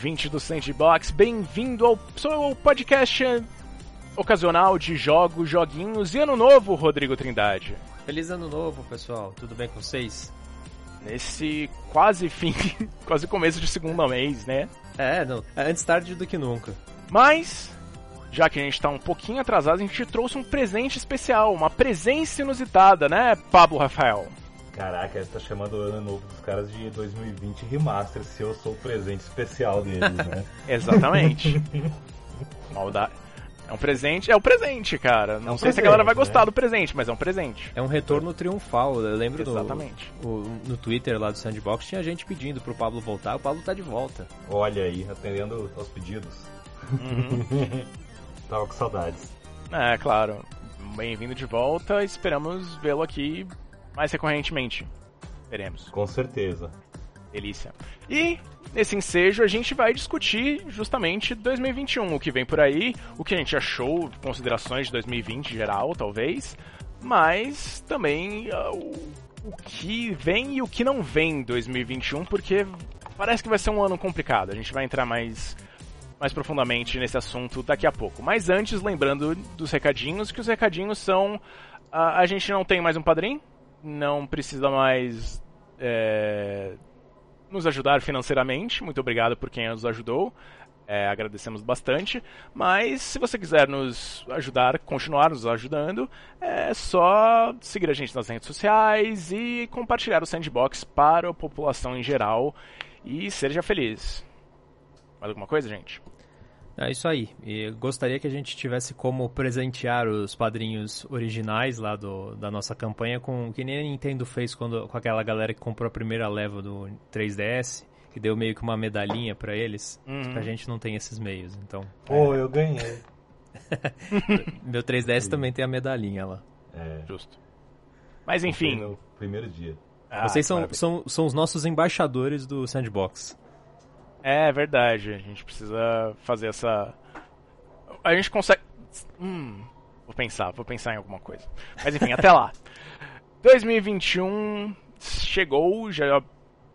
Ouvinte do Sandbox, bem-vindo ao seu podcast ocasional de jogos, joguinhos e ano novo, Rodrigo Trindade. Feliz ano novo, pessoal. Tudo bem com vocês? Nesse quase fim, quase começo de segundo mês, né? É, não, é antes tarde do que nunca. Mas, já que a gente está um pouquinho atrasado, a gente trouxe um presente especial, uma presença inusitada, né, Pablo Rafael? Caraca, você tá chamando o ano novo dos caras de 2020 Remaster, se eu sou o presente especial deles, né? Exatamente. Maldade. É um presente, é um presente, cara. Não É um sei se a presente, galera vai gostar né? do presente, mas é um presente. É um retorno triunfal. Eu lembro do- Exatamente. o- no Twitter lá do Sandbox tinha gente pedindo pro Pablo voltar. O Pablo tá de volta. Olha aí, atendendo aos pedidos. Uhum. Tava com saudades. É, claro. Bem-vindo de volta. Esperamos vê-lo aqui mais recorrentemente. Veremos. Com certeza. Delícia. E nesse ensejo a gente vai discutir justamente 2021, o que vem por aí, o que a gente achou, considerações de 2020 em geral, talvez, mas também ah, o, o que vem e o que não vem em 2021, porque parece que vai ser um ano complicado. A gente vai entrar mais mais profundamente nesse assunto daqui a pouco. Mas antes, lembrando dos recadinhos, que os recadinhos são ah, a gente não tem mais um padrinho, não precisa mais é, nos ajudar financeiramente. Muito obrigado por quem nos ajudou. É, agradecemos bastante. Mas se você quiser nos ajudar, continuar nos ajudando, é só seguir a gente nas redes sociais e compartilhar o Sandbox para a população em geral. E seja feliz. Mais alguma coisa, gente? É isso aí. E gostaria que a gente tivesse como presentear os padrinhos originais lá do, da nossa campanha com que nem a Nintendo fez quando, com aquela galera que comprou a primeira leva do 3DS, que deu meio que uma medalhinha pra eles. Uhum. A gente não tem esses meios, então. Pô, eu ganhei. Meu 3DS também tem a medalhinha lá. É, Justo. Mas enfim. no primeiro dia. Ah, Vocês são, maravilha. são, são os nossos embaixadores do Sandbox. É verdade, a gente precisa fazer essa. A gente consegue. Hum. Vou pensar, vou pensar em alguma coisa. Mas enfim, até lá. 2021 chegou, já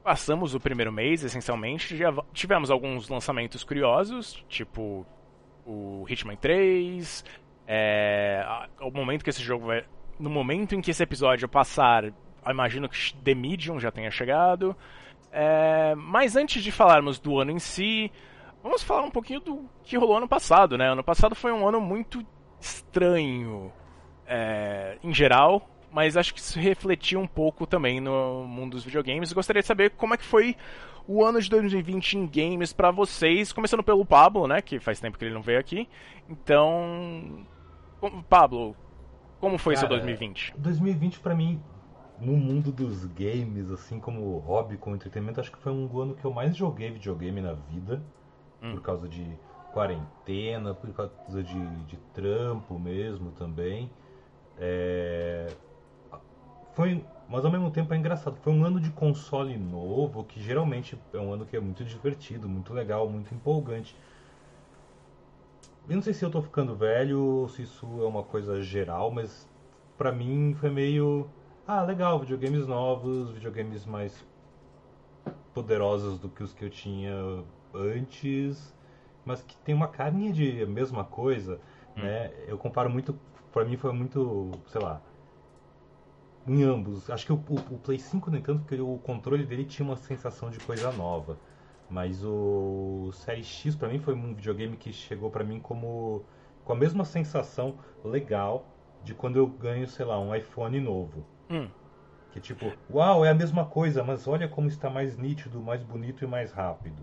passamos o primeiro mês, essencialmente. Já tivemos alguns lançamentos curiosos, tipo o Hitman 3. É, ao momento que esse jogo vai. No momento em que esse episódio passar, eu imagino que The Medium já tenha chegado. É, mas antes de falarmos do ano em si, vamos falar um pouquinho do que rolou ano passado, né? Ano passado foi um ano muito estranho é, em geral, mas acho que isso refletiu um pouco também no mundo dos videogames. Gostaria de saber como é que foi o ano de 2020 em games pra vocês, começando pelo Pablo, né? Que faz tempo que ele não veio aqui. Então, Pablo, como foi seu Cara, 2020? 2020 pra mim, no mundo dos games, assim como hobby, como entretenimento, acho que foi um ano que eu mais joguei videogame na vida. Hum. Por causa de quarentena, por causa de, de trampo mesmo também. É, Foi, mas ao mesmo tempo é engraçado. Foi um ano de console novo, que geralmente é um ano que é muito divertido, muito legal, muito empolgante. Eu não sei se eu tô ficando velho ou se isso é uma coisa geral, mas pra mim foi meio. Ah, legal, videogames novos, videogames mais poderosos do que os que eu tinha antes, mas que tem uma carinha de mesma coisa, né? Eu comparo muito, pra mim foi muito, sei lá, em ambos. Acho que o, o, o Play 5, no entanto, porque o controle dele tinha uma sensação de coisa nova. Mas o Série X pra mim foi um videogame que chegou pra mim como com a mesma sensação legal de quando eu ganho, sei lá, um iPhone novo. Hum. Que tipo, uau, é a mesma coisa, mas olha como está mais nítido, mais bonito e mais rápido.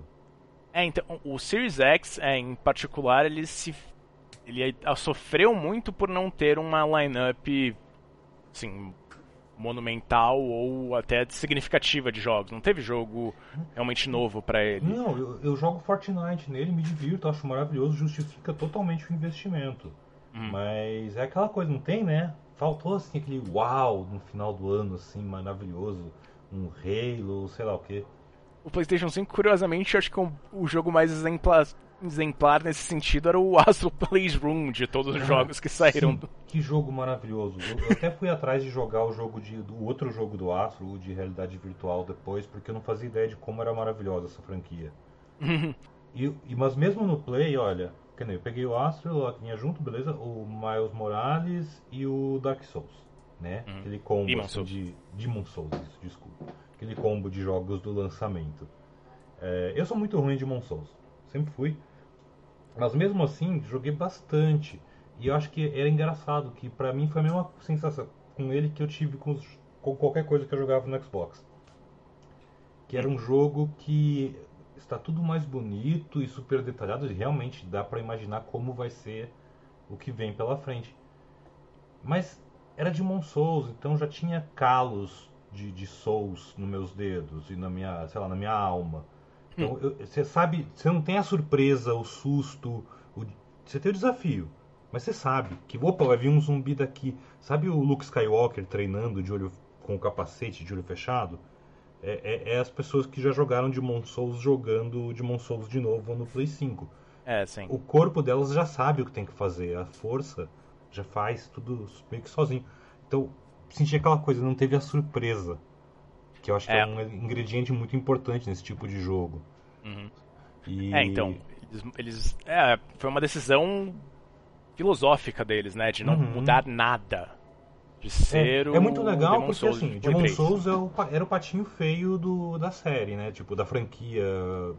É, então, o Series X, é, em particular, ele se. Ele ah, sofreu muito por não ter uma lineup assim, monumental ou até significativa de jogos. Não teve jogo realmente novo pra ele. Não, eu, eu jogo Fortnite nele, me divirto, acho maravilhoso, justifica totalmente o investimento. Hum. Mas é aquela coisa, não tem, né? Faltou assim aquele uau no final do ano, assim, maravilhoso. Um Halo, sei lá o que. O PlayStation 5, curiosamente, acho que o, o jogo mais exemplar, exemplar nesse sentido era o Astro Playroom de todos os jogos que saíram. do- Que jogo maravilhoso. Eu, eu até fui atrás de jogar o jogo de, do outro jogo do Astro, o de realidade virtual depois, porque eu não fazia ideia de como era maravilhosa essa franquia. e, e, mas mesmo no Play, olha, que nem eu peguei o Astro, lá tinha junto, beleza? O Miles Morales e o Dark Souls, né? Uhum. Aquele combo Demon assim, Souls. de Demon Souls, isso, desculpa. Aquele combo de jogos do lançamento. É, eu sou muito ruim em Demon Souls, sempre fui. Mas mesmo assim, joguei bastante. E eu acho que era engraçado, que pra mim foi a mesma sensação com ele que eu tive com, os- com qualquer coisa que eu jogava no Xbox. Que era um jogo que está tudo mais bonito e super detalhado e realmente dá pra imaginar como vai ser o que vem pela frente. Mas era de Souls, então já tinha calos de, de Souls nos meus dedos e na minha, sei lá, na minha alma. Então eu- você sabe, você não tem a surpresa, o susto, o- você tem o desafio. Mas você sabe que, opa, vai vir um zumbi daqui. Sabe o Luke Skywalker treinando de olho com o capacete de olho fechado? É, é- é as pessoas que já jogaram Demon Souls jogando Demon Souls de novo no Play 5. É, sim. O corpo delas já sabe o que tem que fazer, a força já faz tudo meio que sozinho. Então, senti aquela coisa, não teve a surpresa. Que eu acho que é, É. um ingrediente muito importante nesse tipo de jogo. Uhum. E... É, então, eles, eles- é, foi uma decisão filosófica deles, né, de não Uhum. mudar nada. De É, ser o é muito legal Demon porque Souls assim, de Demon Play 3. Souls é o era o patinho feio do, da série, né? Tipo, da franquia,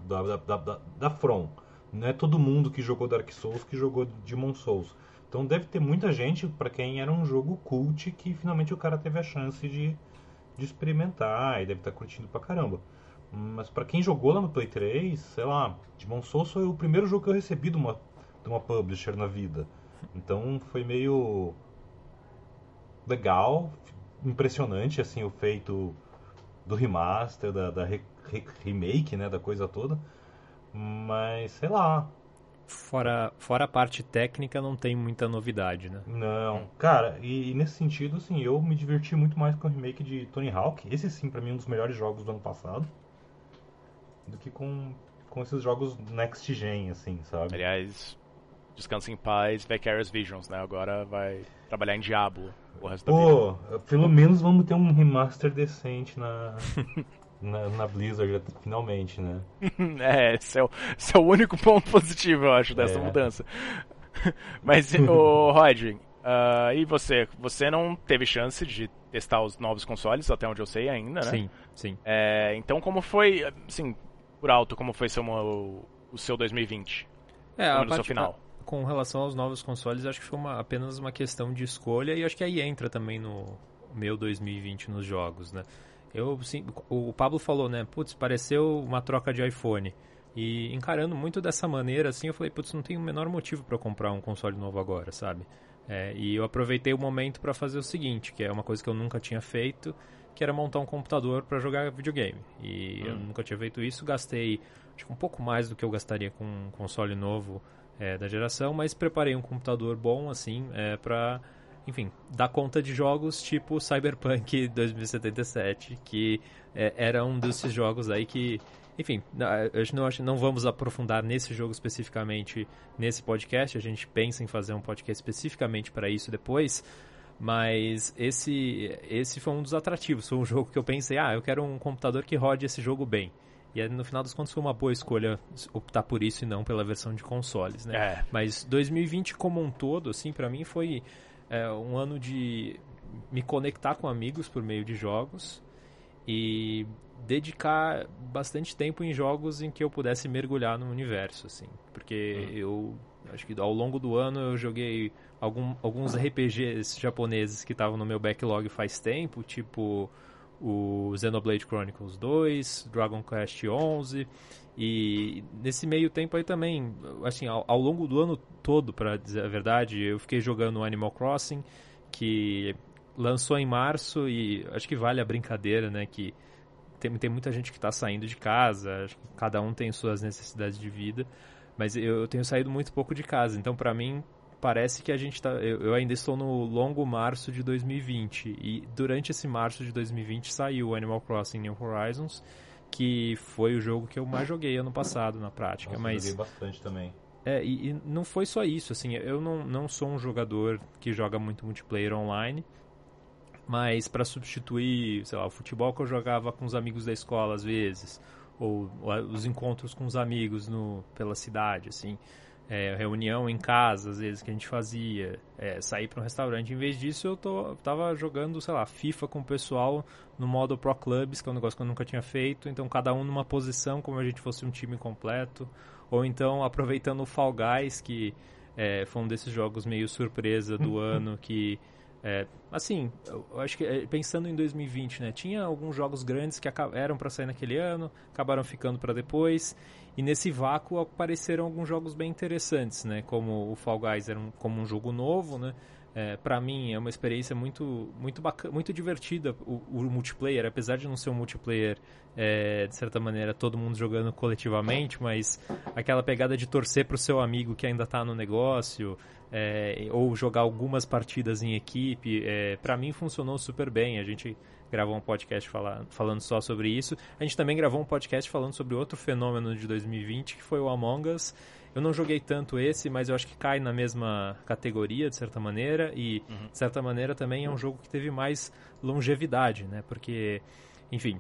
da, da, da, da- From. Não é todo mundo que jogou Dark Souls que jogou Demon Souls. Então deve ter muita gente pra quem era um jogo cult que finalmente o cara teve a chance de, de experimentar e deve estar curtindo pra caramba. Mas pra quem jogou lá no Play 3, sei lá, Demon Souls foi o primeiro jogo que eu recebi de uma, de uma publisher na vida. Então foi meio legal, impressionante assim o feito do remaster, da, da re- re- remake, né, da coisa toda. Mas sei lá, Fora, fora a parte técnica, não tem muita novidade, né? não, cara, e, e nesse sentido assim, eu me diverti muito mais com o remake de Tony Hawk. Esse sim pra mim é um dos melhores jogos do ano passado. Do que com com esses jogos next gen assim, sabe? Aliás, descansa em paz, Vicarious Visions, né? Agora vai trabalhar em Diablo o resto da vida. Pô, pelo menos vamos ter um remaster decente na na, na Blizzard finalmente, né? é, esse é, o, esse é o único ponto positivo, eu acho, dessa É. mudança. Mas, o Rod, ah, e você? Você não teve chance de testar os novos consoles, até onde eu sei ainda, né? Sim, sim. É, então, como foi, assim, por alto, como foi seu, o, o seu 2020? É, a parte- final. Com relação aos novos consoles, acho que foi uma- apenas uma questão de escolha e acho que aí entra também no meu 2020 nos jogos, né? Eu, sim, o Pablo falou, né? Putz, pareceu uma troca de iPhone. E encarando muito dessa maneira, assim, eu falei, putz, não tem o menor motivo para comprar um console novo agora, sabe? É, e eu aproveitei o momento para fazer o seguinte, que é uma coisa que eu nunca tinha feito, que era montar um computador para jogar videogame. E eu Hum. nunca tinha feito isso, gastei acho que um pouco mais do que eu gastaria com um console novo é, da geração, mas preparei um computador bom, assim, é, para, enfim, dar conta de jogos tipo Cyberpunk 2077, que é, era um desses jogos aí que, enfim, não, não vamos aprofundar nesse jogo especificamente nesse podcast, a gente pensa em fazer um podcast especificamente para isso depois, mas esse, esse foi um dos atrativos, foi um jogo que eu pensei, ah, eu quero um computador que rode esse jogo bem. E no final das contas foi uma boa escolha optar por isso e não pela versão de consoles, né? É. Mas 2020 como um todo, assim, pra mim foi é, um ano de me conectar com amigos por meio de jogos e dedicar bastante tempo em jogos em que eu pudesse mergulhar no universo, assim. Porque eu acho que ao longo do ano eu joguei algum, alguns RPGs japoneses que estavam no meu backlog faz tempo, tipo o Xenoblade Chronicles 2, Dragon Quest 11 e nesse meio tempo aí também, assim, ao, ao longo do ano todo, para dizer a verdade, eu fiquei jogando Animal Crossing, que lançou em março e acho que vale a brincadeira, né, que tem, tem muita gente que está saindo de casa, cada um tem suas necessidades de vida, mas eu, eu tenho saído muito pouco de casa, então para mim parece que a gente tá. Eu, eu, ainda estou no longo março de 2020. E durante esse março de 2020 saiu o Animal Crossing New Horizons, que foi o jogo que eu mais joguei ano passado na prática. Nossa, mas joguei bastante também. É, e, e, não foi só isso, assim, eu não, não sou um jogador que joga muito multiplayer online, mas para substituir, sei lá, o futebol que eu jogava com os amigos da escola às vezes, ou, ou os encontros com os amigos no, pela cidade, assim. É, reunião em casa, às vezes, que a gente fazia, é, sair para um restaurante. Em vez disso, eu tô, tava jogando, sei lá, FIFA com o pessoal no modo Pro Clubs, que é um negócio que eu nunca tinha feito. Então, cada um numa posição, como a gente fosse um time completo. Ou então, aproveitando o Fall Guys, que é, foi um desses jogos meio surpresa do ano, que é, assim, eu acho que é, pensando em 2020, né, tinha alguns jogos grandes que eram para sair naquele ano, acabaram ficando para depois, e nesse vácuo apareceram alguns jogos bem interessantes, né, como o Fall Guys era um, como um jogo novo, né, é, para mim é uma experiência muito muito bacana, muito divertida o, o, multiplayer, apesar de não ser um multiplayer é, de certa maneira todo mundo jogando coletivamente, mas aquela pegada de torcer para o seu amigo que ainda está no negócio é, ou jogar algumas partidas em equipe, é, para mim funcionou super bem. A gente gravou um podcast fala, falando só sobre isso. A gente também gravou um podcast falando sobre outro fenômeno de 2020 que foi o Among Us eu não joguei tanto esse, mas eu acho que cai na mesma categoria, de certa maneira, e, uhum. de certa maneira, também é um jogo que teve mais longevidade, né? Porque, enfim,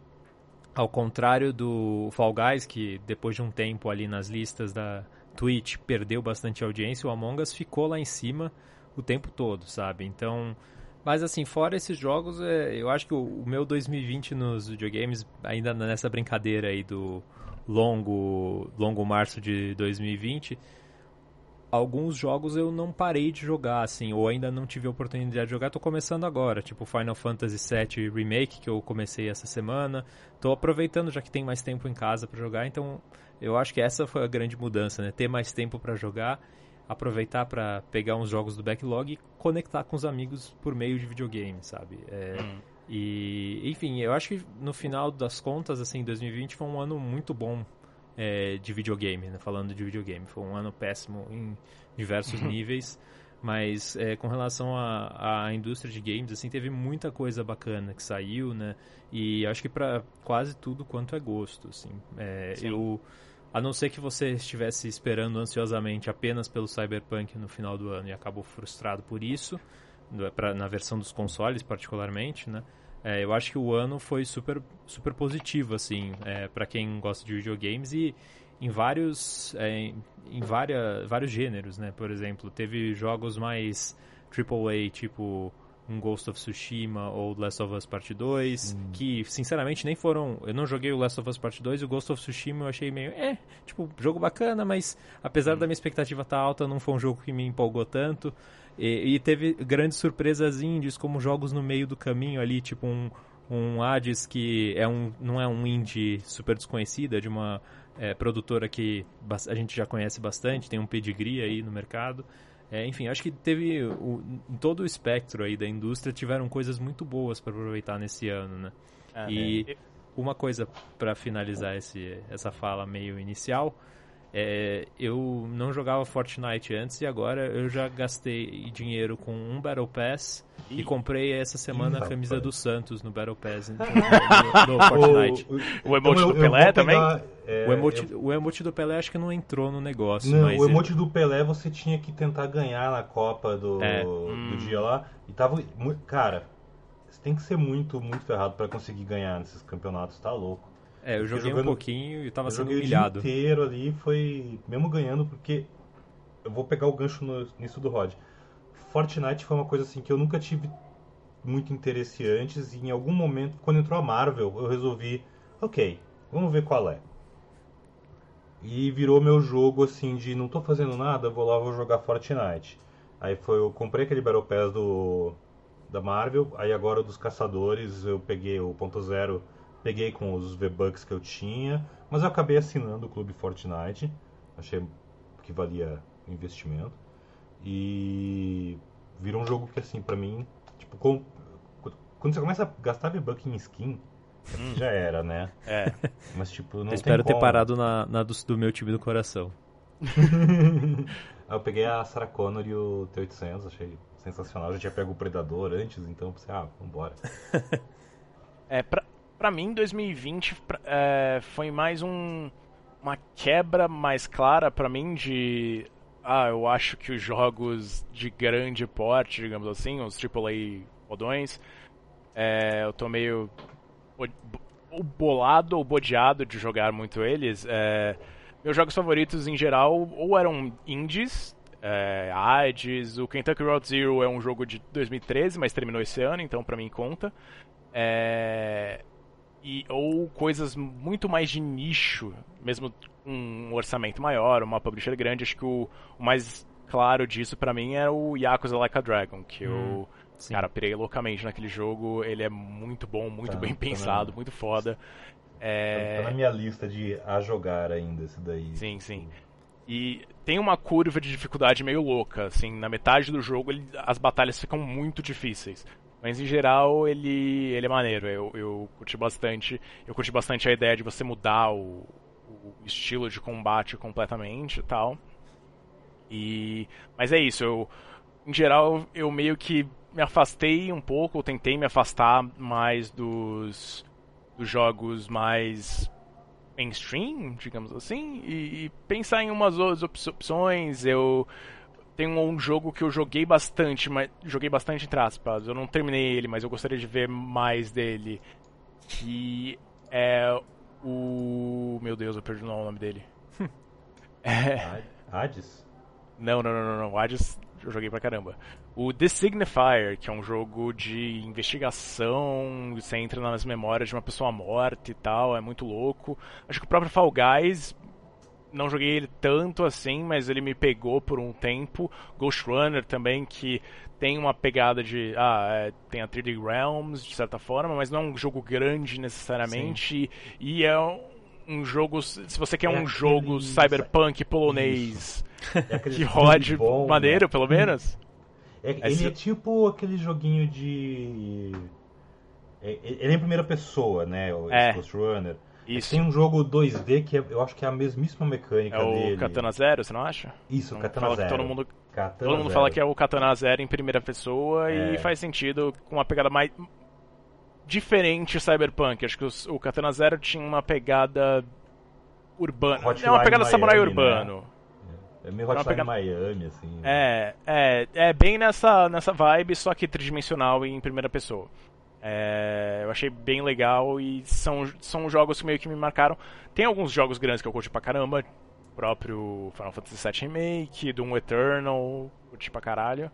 ao contrário do Fall Guys, que depois de um tempo ali nas listas da Twitch perdeu bastante audiência, o Among Us ficou lá em cima o tempo todo, sabe? Então, mas assim, fora esses jogos, é, eu acho que o, meu 2020 nos videogames, ainda nessa brincadeira aí do longo, longo março de 2020, alguns jogos eu não parei de jogar, assim, ou ainda não tive a oportunidade de jogar, tô começando agora, tipo Final Fantasy VII Remake, que eu comecei essa semana, tô aproveitando já que tem mais tempo em casa para jogar, então eu acho que essa foi a grande mudança, né, ter mais tempo para jogar, aproveitar para pegar uns jogos do backlog e conectar com os amigos por meio de videogame, sabe? É, hum e, enfim, eu acho que no final das contas, assim, 2020 foi um ano muito bom é, de videogame, né? falando de videogame. Foi um ano péssimo em diversos uhum. níveis, mas é, com relação à, à indústria de games, assim, teve muita coisa bacana que saiu, né? E acho que para quase tudo quanto é gosto, assim. É, eu, a não ser que você estivesse esperando ansiosamente apenas pelo Cyberpunk no final do ano e acabou frustrado por isso, pra, na versão dos consoles particularmente, né? É, eu acho que o ano foi super, super positivo, assim, é, para quem gosta de videogames e em vários, é, em várias, vários gêneros, né? Por exemplo, teve jogos mais AAA, tipo um Ghost of Tsushima ou Last of Us Part 2, hum. que sinceramente nem foram. Eu não joguei o Last of Us Part 2 e o Ghost of Tsushima eu achei meio. É, tipo, jogo bacana, mas apesar hum. da minha expectativa estar tá alta, não foi um jogo que me empolgou tanto. E, e, teve grandes surpresas indies, como jogos no meio do caminho ali, tipo um, um Hades que é um, não é um indie super desconhecida, é de uma é, produtora que a gente já conhece bastante, tem um pedigree aí no mercado. É, enfim, acho que teve o, em todo o espectro aí da indústria tiveram coisas muito boas para aproveitar nesse ano, né? Ah, e é. uma coisa para finalizar esse, essa fala meio inicial é, eu não jogava Fortnite antes e agora eu já gastei dinheiro com um Battle Pass e, e comprei essa semana a camisa do Santos no Battle Pass no, no, no Fortnite. O, o, o emote então do Pelé também? é, o, emote, eu... o emote do Pelé acho que não entrou no negócio. Não, o emote do Pelé você tinha que tentar ganhar na Copa do, é. do hum. dia lá. E tava. Cara, você tem que ser muito, muito ferrado para conseguir ganhar nesses campeonatos, tá louco. É, eu joguei jogando, um pouquinho e tava sendo humilhado. O dia inteiro ali foi, mesmo ganhando, porque eu vou pegar o gancho no, nisso do Rod. Fortnite foi uma coisa assim que eu nunca tive muito interesse antes e em algum momento, quando entrou a Marvel, eu resolvi, ok, vamos ver qual é. E virou meu jogo assim de não tô fazendo nada, vou lá vou jogar Fortnite. Aí foi eu comprei aquele Battle Pass do da Marvel, aí agora dos caçadores eu peguei o ponto zero Peguei com os V-Bucks que eu tinha, mas eu acabei assinando o Clube Fortnite. Achei que valia o investimento. E virou um jogo que, assim, pra mim, tipo, com... quando você começa a gastar V-Buck em skin, hum. já era, né? É. Mas, tipo, não eu espero ter parado na, na do, do, meu time do coração. eu peguei a Sarah Connor e o T-800, achei sensacional. Eu já tinha pego o Predador antes, então eu pensei, ah, vambora. é, pra, para mim 2020 é, foi mais um, uma quebra mais clara para mim de ah, eu acho que os jogos de grande porte, digamos assim, os AAA rodões, é, eu tô meio bolado ou bodeado de jogar muito eles. É, meus jogos favoritos em geral ou eram indies, é, o Kentucky Road Zero é um jogo de 2013, mas terminou esse ano, então pra mim conta. É, e, ou coisas muito mais de nicho, mesmo um orçamento maior, uma publisher grande. Acho que o, o mais claro disso para mim é o Yakuza Like a Dragon, que hum, eu, sim. cara, pirei loucamente naquele jogo. Ele é muito bom, muito tá, bem tá pensado, muito foda. É... Tá na minha lista de a jogar ainda, esse daí. Sim, sim. E tem uma curva de dificuldade meio louca, assim, na metade do jogo ele, as batalhas ficam muito difíceis. Mas em geral ele, ele é maneiro, eu, eu curti bastante. Eu curti bastante a ideia de você mudar o, o estilo de combate completamente e tal. E, mas é isso, eu, em geral eu meio que me afastei um pouco, tentei me afastar mais dos, dos jogos mais mainstream, digamos assim, e, e pensar em umas outras opções. Eu tenho um jogo que eu joguei bastante, mas joguei bastante entre aspas. Eu não terminei ele, mas eu gostaria de ver mais dele. Que é o meu Deus, eu perdi o nome dele. é... Hades? Não, não, não, não, não. Hades eu joguei pra caramba. O The Signifier, que é um jogo de investigação, você entra nas memórias de uma pessoa morta e tal, é muito louco. Acho que o próprio Fall Guys, não joguei ele tanto assim, mas ele me pegou por um tempo. Ghost Runner também, que tem uma pegada de. Ah, é, tem a 3D Realms, de certa forma, mas não é um jogo grande necessariamente. E, e, é um jogo. Se você quer é um jogo cyberpunk polonês é que rode bom, maneiro, né? pelo menos. É, ele é tipo aquele joguinho de. É, ele é em primeira pessoa, né? O é. Ghost Runner. Isso. Tem um jogo 2D que é, eu acho que é a mesmíssima mecânica é dele. É o Katana Zero, você não acha? Isso, o Katana Zero. Todo mundo, Katana todo mundo Zero. fala que é o Katana Zero em primeira pessoa é. e faz sentido com uma pegada mais diferente cyberpunk. Acho que o, o Katana Zero tinha uma pegada urbana. Hotline é uma pegada Miami, samurai né? urbano. É meio Hotline pegada... Miami, assim. É, é, é bem nessa, nessa vibe, só que tridimensional e em primeira pessoa. É, eu achei bem legal e são, são jogos que meio que me marcaram. Tem alguns jogos grandes que eu curti pra caramba, o próprio Final Fantasy VII Remake, Doom Eternal, curti pra caralho.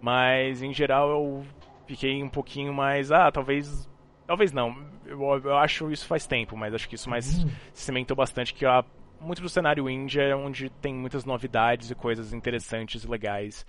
Mas em geral eu fiquei um pouquinho mais. Ah, talvez. Talvez não. Eu, eu acho isso faz tempo, mas acho que isso mais Uhum. se cimentou bastante. Que a, muito do cenário indie é onde tem muitas novidades e coisas interessantes e legais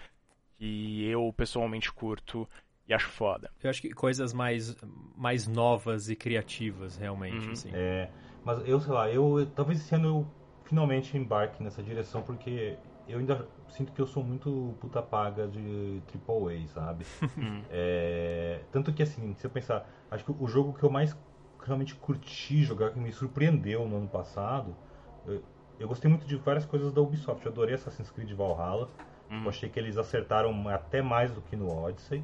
que eu pessoalmente curto e acho foda. Eu acho que coisas mais, mais novas e criativas, realmente, Uhum. assim. É, mas eu, sei lá, eu talvez esse ano eu finalmente embarque nessa direção, porque eu ainda sinto que eu sou muito puta paga de AAA, sabe? Hum. É, tanto que, assim, se eu pensar, acho que o jogo que eu mais realmente curti jogar, que me surpreendeu no ano passado, eu, eu gostei muito de várias coisas da Ubisoft. Eu adorei Assassin's Creed Valhalla. Hum. Eu achei que eles acertaram até mais do que no Odyssey.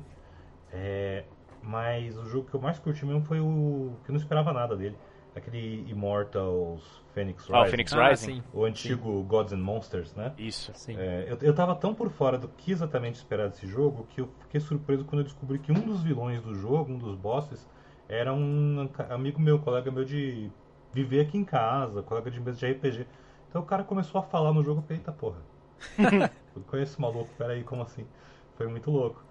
É, mas o jogo que eu mais curti mesmo foi o que eu não esperava nada dele. Aquele Immortals Phoenix Rising. Ah, o Phoenix Ah, Rising? sim. O antigo Gods and Monsters, né? Isso. Sim. É, eu, eu tava tão por fora do que exatamente esperar desse jogo que eu fiquei surpreso quando eu descobri que um dos vilões do jogo, um dos bosses, era um amigo meu, colega meu de viver aqui em casa, colega de mesa de RPG. Então o cara começou a falar no jogo, eita porra. eu conheço esse maluco, peraí, como assim? Foi muito louco.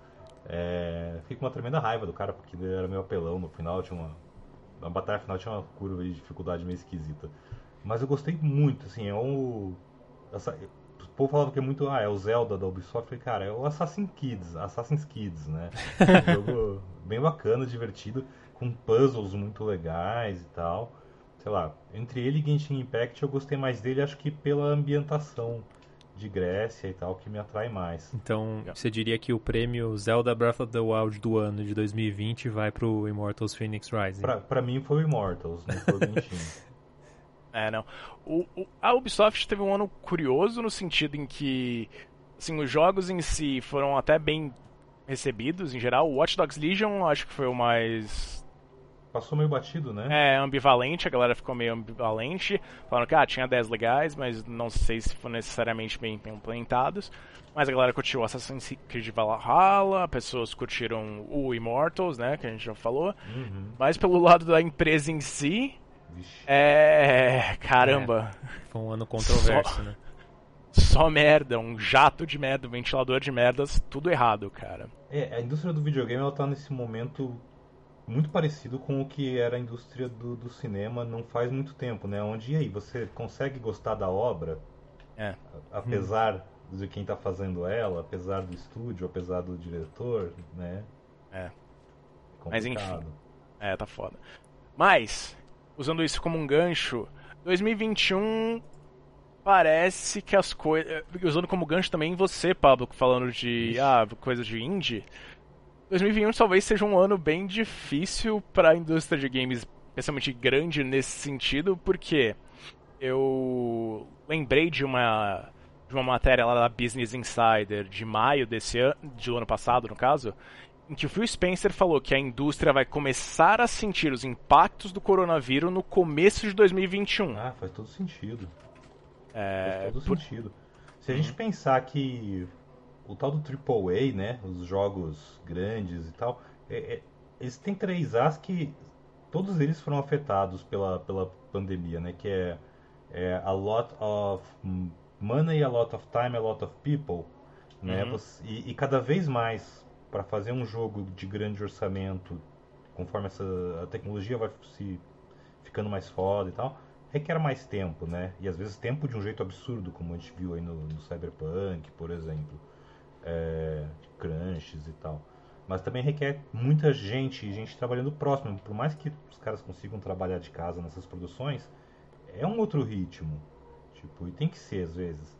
É, fiquei com uma tremenda raiva do cara, porque ele era meio apelão no final, tinha uma. Na batalha final tinha uma curva de dificuldade meio esquisita. Mas eu gostei muito, assim, é um. Essa, o povo falava que é muito. Ah, é o Zelda da Ubisoft. Eu falei, cara, é o Assassin's Kids, Assassin's Kids, né? um jogo bem bacana, divertido, com puzzles muito legais e tal. Sei lá, entre ele e Genshin Impact eu gostei mais dele, acho que pela ambientação de Grécia e tal, que me atrai mais. Então, você diria que o prêmio Zelda Breath of the Wild do ano de 2020 vai pro Immortals Phoenix Rising. Pra, pra mim foi o Immortals, não foi o Genshin. É, não. O, o- a Ubisoft teve um ano curioso no sentido em que assim, os jogos em si foram até bem recebidos em geral. O Watch Dogs Legion acho que foi o mais passou meio batido, né? É, ambivalente, a galera ficou meio ambivalente, falando que ah, tinha 10 legais, mas não sei se foram necessariamente bem implementados. Mas a galera curtiu Assassin's Creed Valhalla, pessoas curtiram o Immortals, né, que a gente já falou. Uhum. Mas pelo lado da empresa em si, Vixe. é. Caramba. Foi um ano controverso, né? Só merda, um jato de merda, um ventilador de merdas, tudo errado, cara. É, a indústria do videogame ela tá nesse momento muito parecido com o que era a indústria do, do cinema não faz muito tempo, né? Onde e aí, você consegue gostar da obra, É. apesar de quem tá fazendo ela, apesar do estúdio, apesar do diretor, né? É. Complicado. Mas enfim. É, tá foda. Mas, usando isso como um gancho, 2021 parece que as coisas. Usando como gancho também você, Pablo, falando de ah, coisa de indie. 2021 talvez seja um ano bem difícil para a indústria de games, especialmente grande nesse sentido, porque eu lembrei de uma de uma matéria lá da Business Insider de maio desse ano, do ano passado, no caso, em que o Phil Spencer falou que a indústria vai começar a sentir os impactos do coronavírus no começo de 2021. Ah, faz todo sentido. É, Faz todo por- sentido. Se a gente pensar que o tal do AAA, né, os jogos grandes e tal, é- é- eles têm três As que todos eles foram afetados pela, pela pandemia, né, que é, é a lot of money, a lot of time, a lot of people, né, Uhum. Você- e, e cada vez mais para fazer um jogo de grande orçamento, conforme essa a tecnologia vai se ficando mais foda e tal, requer mais tempo, né? E às vezes tempo de um jeito absurdo, como a gente viu aí no, no Cyberpunk, por exemplo, é, crunches e tal. Mas também requer muita gente, gente trabalhando próximo. Por mais que os caras consigam trabalhar de casa nessas produções, é um outro ritmo. Tipo, e tem que ser às vezes.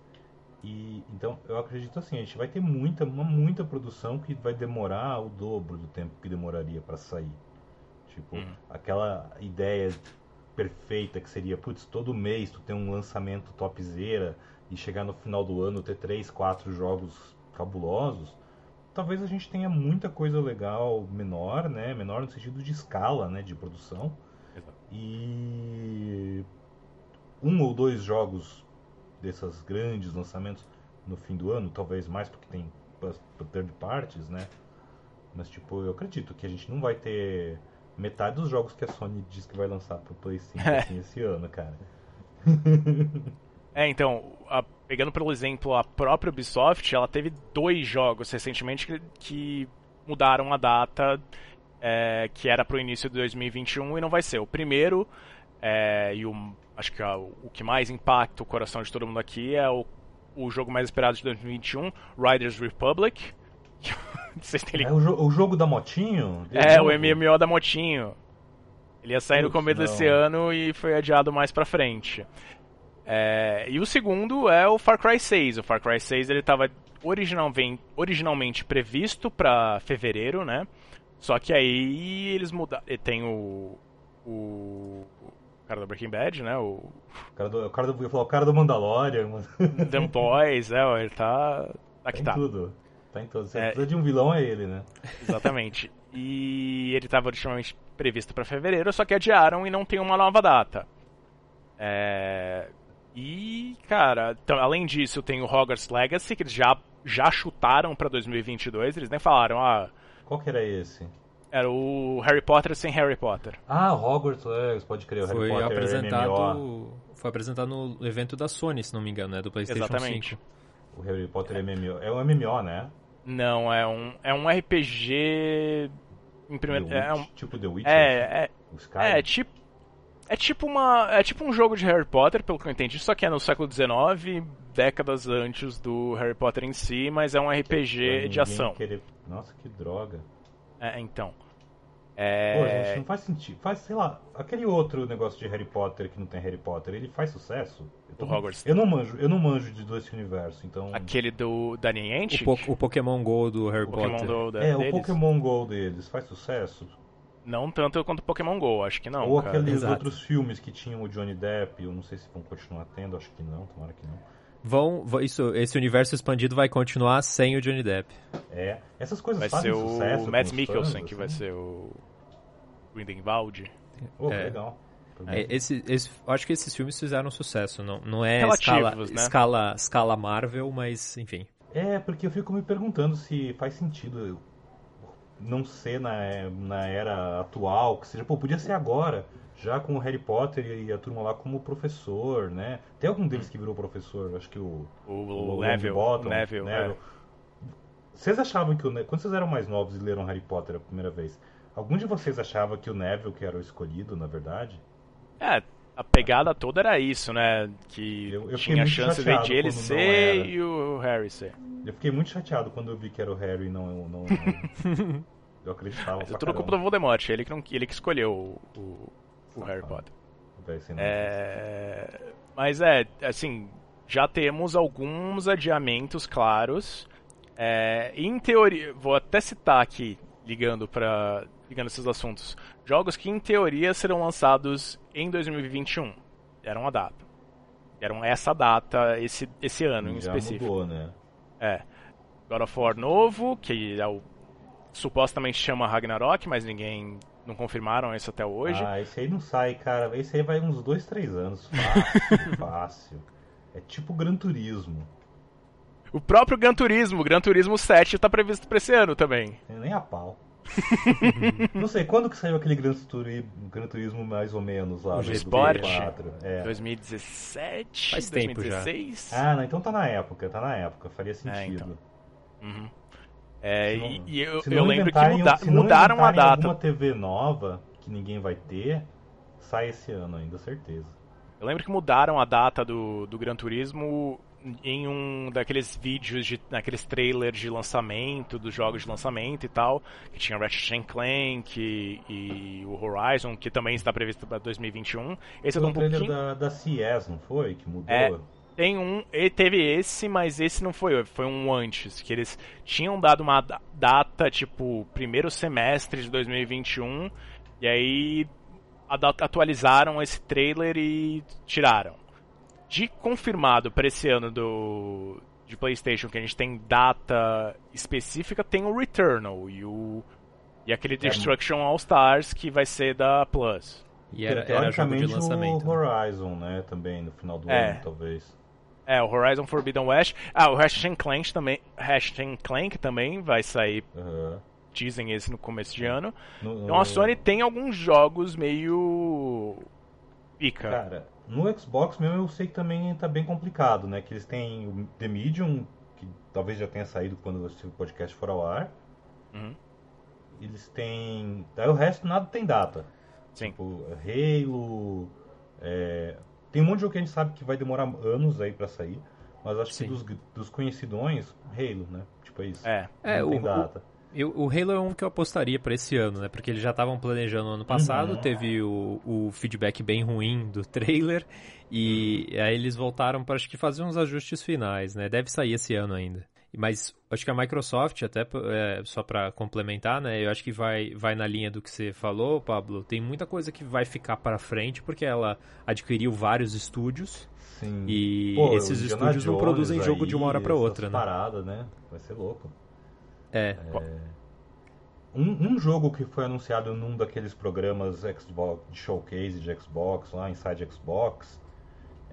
E então eu acredito assim, a gente vai ter muita, uma muita produção que vai demorar o dobro do tempo que demoraria para sair. Tipo, Hum. aquela ideia perfeita que seria, putz, todo mês tu tem um lançamento topzera e chegar no final do ano ter três, quatro jogos cabulosos, talvez a gente tenha muita coisa legal menor, né? Menor no sentido de escala, né? De produção. Exato. E um ou dois jogos desses grandes lançamentos no fim do ano, talvez mais porque tem third parties, né? Mas tipo, eu acredito que a gente não vai ter metade dos jogos que a Sony diz que vai lançar pro Play 5 assim, esse ano, cara. É, então, a- pegando pelo exemplo a própria Ubisoft, ela teve dois jogos recentemente que, que mudaram a data é, que era pro início de 2021 e não vai ser. O primeiro, é, e o, acho que é o, o que mais impacta o coração de todo mundo aqui é o, o jogo mais esperado de 2021, Riders Republic. Vocês têm É o, jo- o jogo da motinho? É, o? MMO da Motinho. Ele ia sair no começo não. desse ano e foi adiado mais pra frente. É, e o segundo é o Far Cry 6. O Far Cry 6 ele estava originalmente, originalmente previsto pra fevereiro, né? Só que aí eles mudaram. Tem o. O. o cara do Breaking Bad, né? O. O cara do, o cara do, eu falar, o cara do Mandalorian, mano. The Boys, é, ó, ele tá. Tá Aqui em tá. tudo. Tá em tudo. Se É. precisa de um vilão, é ele, né? Exatamente. E ele estava originalmente previsto para fevereiro, só que adiaram e não tem uma nova data. É... E, cara, então, além disso, tem o Hogwarts Legacy, que eles já, já chutaram para 2022. Eles nem falaram, ah, Qual que era esse? era o Harry Potter sem Harry Potter. Ah, Hogwarts Legacy, pode crer, o Harry Foi Potter MMO. apresentado, foi apresentado no evento da Sony, se não me engano, né? Do PlayStation Exatamente. 5. O Harry Potter MMO. É um MMO, né? Não, é um, é um RPG. Em primeiro, The é, um, Witch- Tipo The Witcher? é, é? É, tipo. É tipo uma. É tipo um jogo de Harry Potter, pelo que eu entendi, só que é no século XIX, décadas antes do Harry Potter em si, mas é um RPG de ação. querer- Nossa, que droga. É, então. Pô, É. gente, não faz sentido. Faz, sei lá, aquele outro negócio de Harry Potter que não tem Harry Potter, ele faz sucesso? Eu, tô- O Hogwarts. eu não manjo, eu não manjo de desse universo, então. Aquele do da Niantic, O, po- o Pokémon GO do Harry o Pokémon Potter. do, da, É, o deles, Pokémon GO deles faz sucesso? Não tanto quanto o Pokémon GO, acho que não, Ou cara. aqueles Exato. outros filmes que tinham o Johnny Depp, eu não sei se vão continuar tendo, acho que não, tomara que não. Vão, isso, esse universo expandido vai continuar sem o Johnny Depp. É, essas coisas Vai fazem ser sucesso o os Mikkelsen fãs, que vai assim. ser o, Grindelwald. Oh, É. legal. É, esse, esse, eu acho que esses filmes fizeram sucesso. Não, não é escala, né? escala, escala Marvel, mas enfim. É, porque eu fico me perguntando se faz sentido eu não ser na, na era atual, que seja, pô, podia ser agora, já com o Harry Potter e a turma lá como professor, né? Tem algum deles que virou professor, acho que o, O, o Neville. Longbottom, Neville, né? é. Vocês achavam que o quando vocês eram mais novos e leram Harry Potter a primeira vez, algum de vocês achava que o Neville que era o escolhido, na verdade? É, a pegada toda era isso, né? Que Eu- eu tinha chance de ele ser e o Harry ser. Eu fiquei muito chateado quando eu vi que era o Harry e não, não, não- eu acreditava. Mas é tudo culpa do Voldemort, ele que, não, ele que escolheu o, o, o Harry. Potter. É, mas é, assim, já temos alguns adiamentos claros. É, em teoria, vou até citar aqui, ligando para ligando esses assuntos, jogos que em teoria serão lançados em 2021. Deram a data. Deram essa data esse, esse ano em Já específico. mudou, né? É. God of War novo, que é o, supostamente chama Ragnarok, mas ninguém não confirmaram isso até hoje. Ah, esse aí não sai, cara. Esse aí vai uns dois, três anos. Fácil, fácil. É tipo Gran Turismo. O próprio Gran Turismo, Gran Turismo 7 tá previsto pra esse ano também. Tem Nem a pau. não sei, quando que saiu aquele Gran Turismo, Gran Turismo mais ou menos lá? O do Sport? PS4? É. 2017, Faz tempo já. 2016. Ah, não, então tá na época, tá na época, faria sentido. É, então. Uhum. É, Se não- e, eu, se eu lembro que muda- se não mudaram a data. alguma TV nova que ninguém vai ter, sai esse ano ainda, certeza. Eu lembro que mudaram a data do, do Gran Turismo em um daqueles vídeos, de, naqueles trailers de lançamento, dos jogos de lançamento e tal, que tinha Ratchet Clank e, e o Horizon, que também está previsto para 2021. Esse é Foi um o trailer pouquinho... da, da CS, não foi? Que mudou? É. Tem um, e teve esse, mas esse não foi, foi um antes, que eles tinham dado uma da- data, tipo, primeiro semestre de 2021, e aí atualizaram esse trailer e tiraram. De confirmado para esse ano do de PlayStation, que a gente tem data específica, tem o Returnal e o e aquele Destruction All Stars que vai ser da Plus. E era, era jogo de lançamento. o né? Horizon, né? Também no final do É. ano, talvez. É, o Horizon Forbidden West. Ah, o Ratchet Clank também, Ratchet Clank também vai sair, Aham. dizem esse no começo de ano. No- Então a Sony tem alguns jogos meio pica. Cara, no Xbox mesmo eu sei que também tá bem complicado, né? Que eles têm o The Medium, que talvez já tenha saído quando esse podcast for ao ar. Uhum. Eles têm. Daí o resto nada tem data. Sim. Tipo, Halo. é, Tem um monte de jogo que a gente sabe que vai demorar anos aí pra sair. Mas acho Sim. que dos, dos conhecidões, Halo, né? Tipo, é isso. É. É, não o- tem o- data. Eu- o Halo é um que eu apostaria pra esse ano, né? Porque eles já estavam planejando ano passado, Uhum. teve o, o feedback bem ruim do trailer, e aí eles voltaram para acho que fazer uns ajustes finais, né? Deve sair esse ano ainda. Mas acho que a Microsoft, até é, só pra complementar, né? Eu acho que vai, vai na linha do que você falou, Pablo. Tem muita coisa que vai ficar pra frente, porque ela adquiriu vários estúdios, Sim. e Pô, esses estúdios não produzem jogo aí, de uma hora pra essas outra, né? Parada, né? Vai ser louco. É, Um, um jogo que foi anunciado num daqueles programas Xbox, de showcase de Xbox, lá Inside Xbox,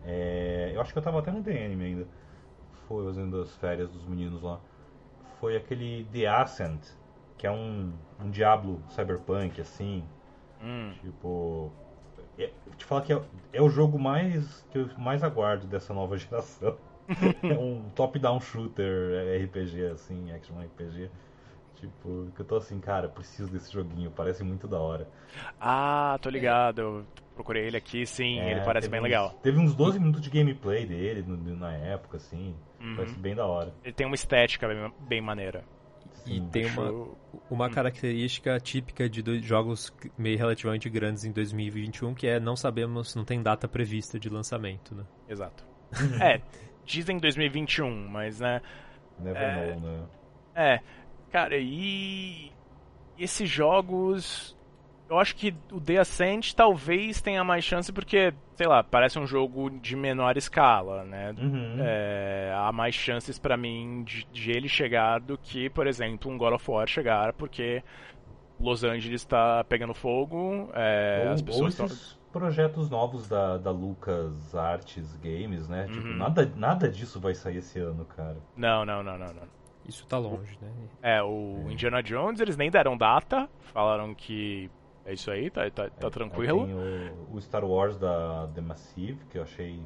é, eu acho que eu tava até no DN ainda, foi fazendo as férias dos meninos lá, foi aquele The Ascent, que é um, um Diablo cyberpunk, assim, Hum. tipo... É, te falar que é, é o jogo mais que eu mais aguardo dessa nova geração. é um top-down shooter RPG, assim, action RPG. Tipo, que eu tô assim, cara, preciso desse joguinho, parece muito da hora. Ah, tô ligado. Eu procurei ele aqui, sim, É, ele parece bem uns- legal. Teve uns 12 minutos de gameplay dele no- na época, assim. Uhum. Parece bem da hora. Ele tem uma estética bem, bem maneira. e Sim. tem uma, uma característica típica de dois jogos meio relativamente grandes em 2021, que é não sabemos, não tem data prevista de lançamento, né? Exato. é, dizem 2021, mas né. Never É. know, né? É, cara, e esses jogos. Eu acho que o The Ascent talvez tenha mais chance porque, sei lá, parece um jogo de menor escala, né? Uhum. É, há mais chances pra mim de, de ele chegar do que, por exemplo, um God of War chegar, porque Los Angeles está pegando fogo, é, ou, as pessoas esses projetos novos da, da Lucas Arts Games, né? Tipo, nada, nada disso vai sair esse ano, cara. Não, não, não, não, não. Isso tá longe, né? É, o Indiana Jones, eles nem deram data, falaram que é isso aí, tá, tá, tá Aí tranquilo. Tem o, o Star Wars da The Massive, que eu achei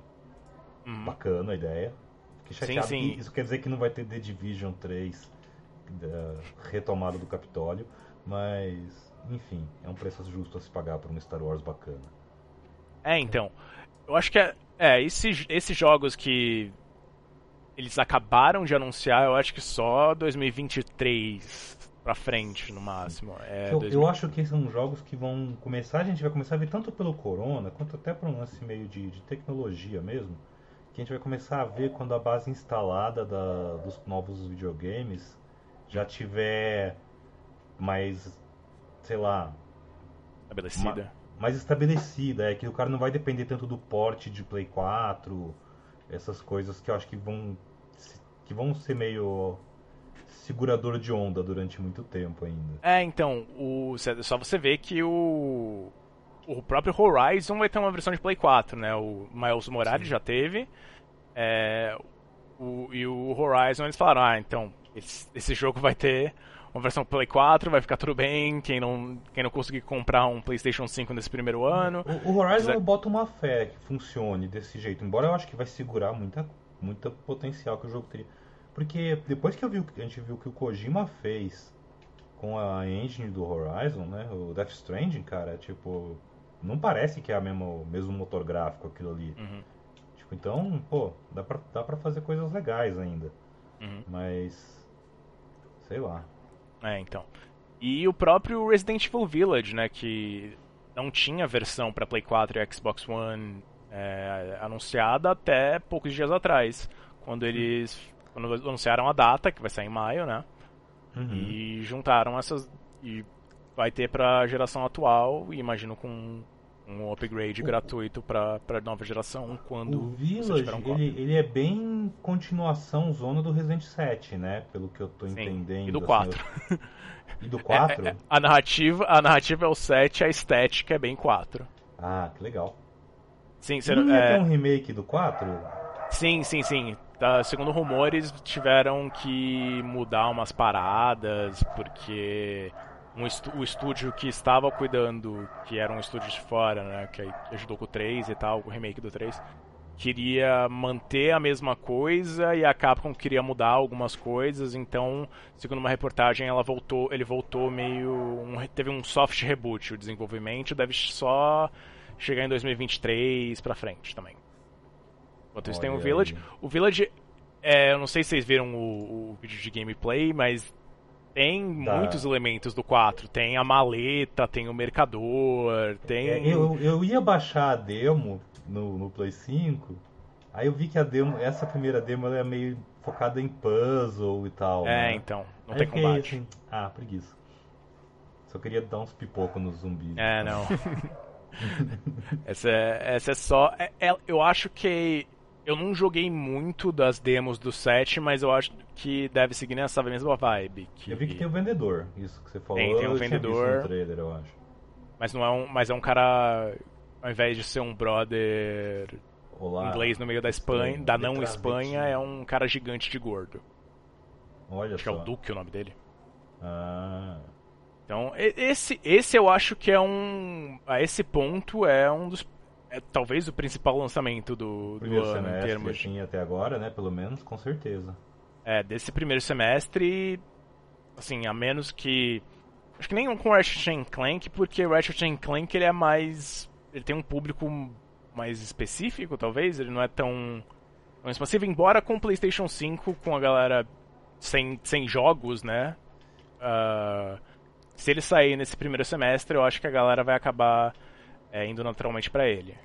Uhum. bacana a ideia. Fiquei Sim, chateado sim. que isso quer dizer que não vai ter The Division 3 da retomada do Capitólio, mas enfim, é um preço justo a se pagar por um Star Wars bacana. É, então. Eu acho que é. É, esses, esses jogos que eles acabaram de anunciar, eu acho que só 2023 pra frente, no máximo. É, eu, 2000 eu acho que são jogos que vão começar, a gente vai começar a ver tanto pelo Corona, quanto até por um lance meio de, de tecnologia mesmo, que a gente vai começar a ver quando a base instalada da- dos novos videogames já tiver mais, sei lá, estabelecida. Mais estabelecida, é que o cara não vai depender tanto do porte de Play 4, essas coisas que eu acho que vão que vão ser meio segurador de onda durante muito tempo ainda. É, então, o, só você ver que o. O próprio Horizon vai ter uma versão de Play 4, né? O Miles Morales já teve. É, o, e o Horizon eles falaram, ah, então, esse, esse jogo vai ter uma versão Play 4, vai ficar tudo bem. Quem não, quem não conseguir comprar um PlayStation 5 nesse primeiro ano. O, o Horizon Quiser- eu boto uma fé que funcione desse jeito, embora eu acho que vai segurar muita, muita potencial que o jogo teria. Porque depois que eu vi, a gente viu o que o Kojima fez com a engine do Horizon, né? O Death Stranding, cara, tipo, não parece que é a mesma, o mesmo motor gráfico aquilo ali. Uhum, Tipo, então, pô, dá pra, dá pra fazer coisas legais ainda. uhum. Mas. Sei lá. É, então. E o próprio Resident Evil Village, né, que não tinha versão para Play 4 e Xbox One é, anunciada até poucos dias atrás, quando eles quando anunciaram a data, que vai sair em maio, né, Uhum. e juntaram essas e vai ter para geração atual e imagino com um upgrade gratuito para para nova geração quando O Village, um ele, ele é bem continuação zona do Resident 7, né? Pelo que eu tô Sim, entendendo. e do assim, 4. eu- E do 4? É, é, a narrativa, a narrativa é o 7, a estética é bem 4. Ah, que legal. Sim, você, Não é, ter um remake do 4? Sim, sim, sim. Tá, segundo rumores, tiveram que mudar umas paradas, porque um estu- o estúdio que estava cuidando, que era um estúdio de fora, né, que ajudou com o 3 e tal, com o remake do 3, queria manter a mesma coisa e a Capcom queria mudar algumas coisas, então, segundo uma reportagem, ela voltou, ele voltou meio um, teve um soft reboot, o desenvolvimento deve só chegar em 2023 pra frente também. Enquanto isso tem o Village. O Village, é, eu não sei se vocês viram o, o vídeo de gameplay, mas tem Dá. muitos elementos do 4. Tem a maleta, tem o mercador, tem. É, eu, eu ia baixar a demo no, no Play 5, aí eu vi que a demo, essa primeira demo ela é meio focada em puzzle e tal. É, né? então, não Aí tem combate. assim, ah, preguiça. Só queria dar uns pipocos nos zumbis. É, não. essa, é, essa é só. é- é- eu acho que. Eu não joguei muito das demos do 7, mas eu acho que deve seguir nessa mesma vibe. Que... Eu vi que tem o vendedor, isso que você falou. Tem, tem um vendedor. trailer, eu acho. Mas não é um. Mas é um cara. Ao invés de ser um brother Olá. inglês no meio da Espanha, da não Espanha, é um cara gigante de gordo. Olha Acho que é só. o Duque o nome dele. Ah, Então, esse, esse eu acho que é um. A esse ponto é um dos. É talvez o principal lançamento do, do ano em semestre, termos. de- assim, até agora, né? Pelo menos, com certeza. É, desse primeiro semestre. Assim, a menos que. Acho que nem com Ratchet Clank, porque Ratchet Clank ele é mais. Ele tem um público mais específico, talvez. Ele não é tão. tão expansivo, embora com o PlayStation 5, com a galera sem, sem jogos, né? ah, se ele sair nesse primeiro semestre, eu acho que a galera vai acabar é, indo naturalmente pra ele.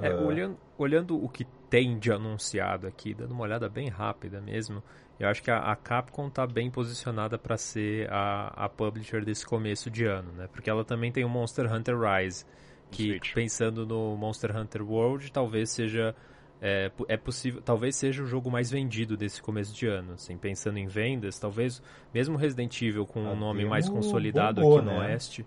É, olhando, olhando o que tem de anunciado aqui, dando uma olhada bem rápida mesmo, eu acho que a, a Capcom tá bem posicionada para ser a, a publisher desse começo de ano, né? Porque ela também tem o Monster Hunter Rise, que Switch. pensando no Monster Hunter World, talvez seja é, é possível, talvez seja o jogo mais vendido desse começo de ano, assim, pensando em vendas, talvez mesmo Resident Evil com um nome mais consolidado bombou, aqui no né? Oeste.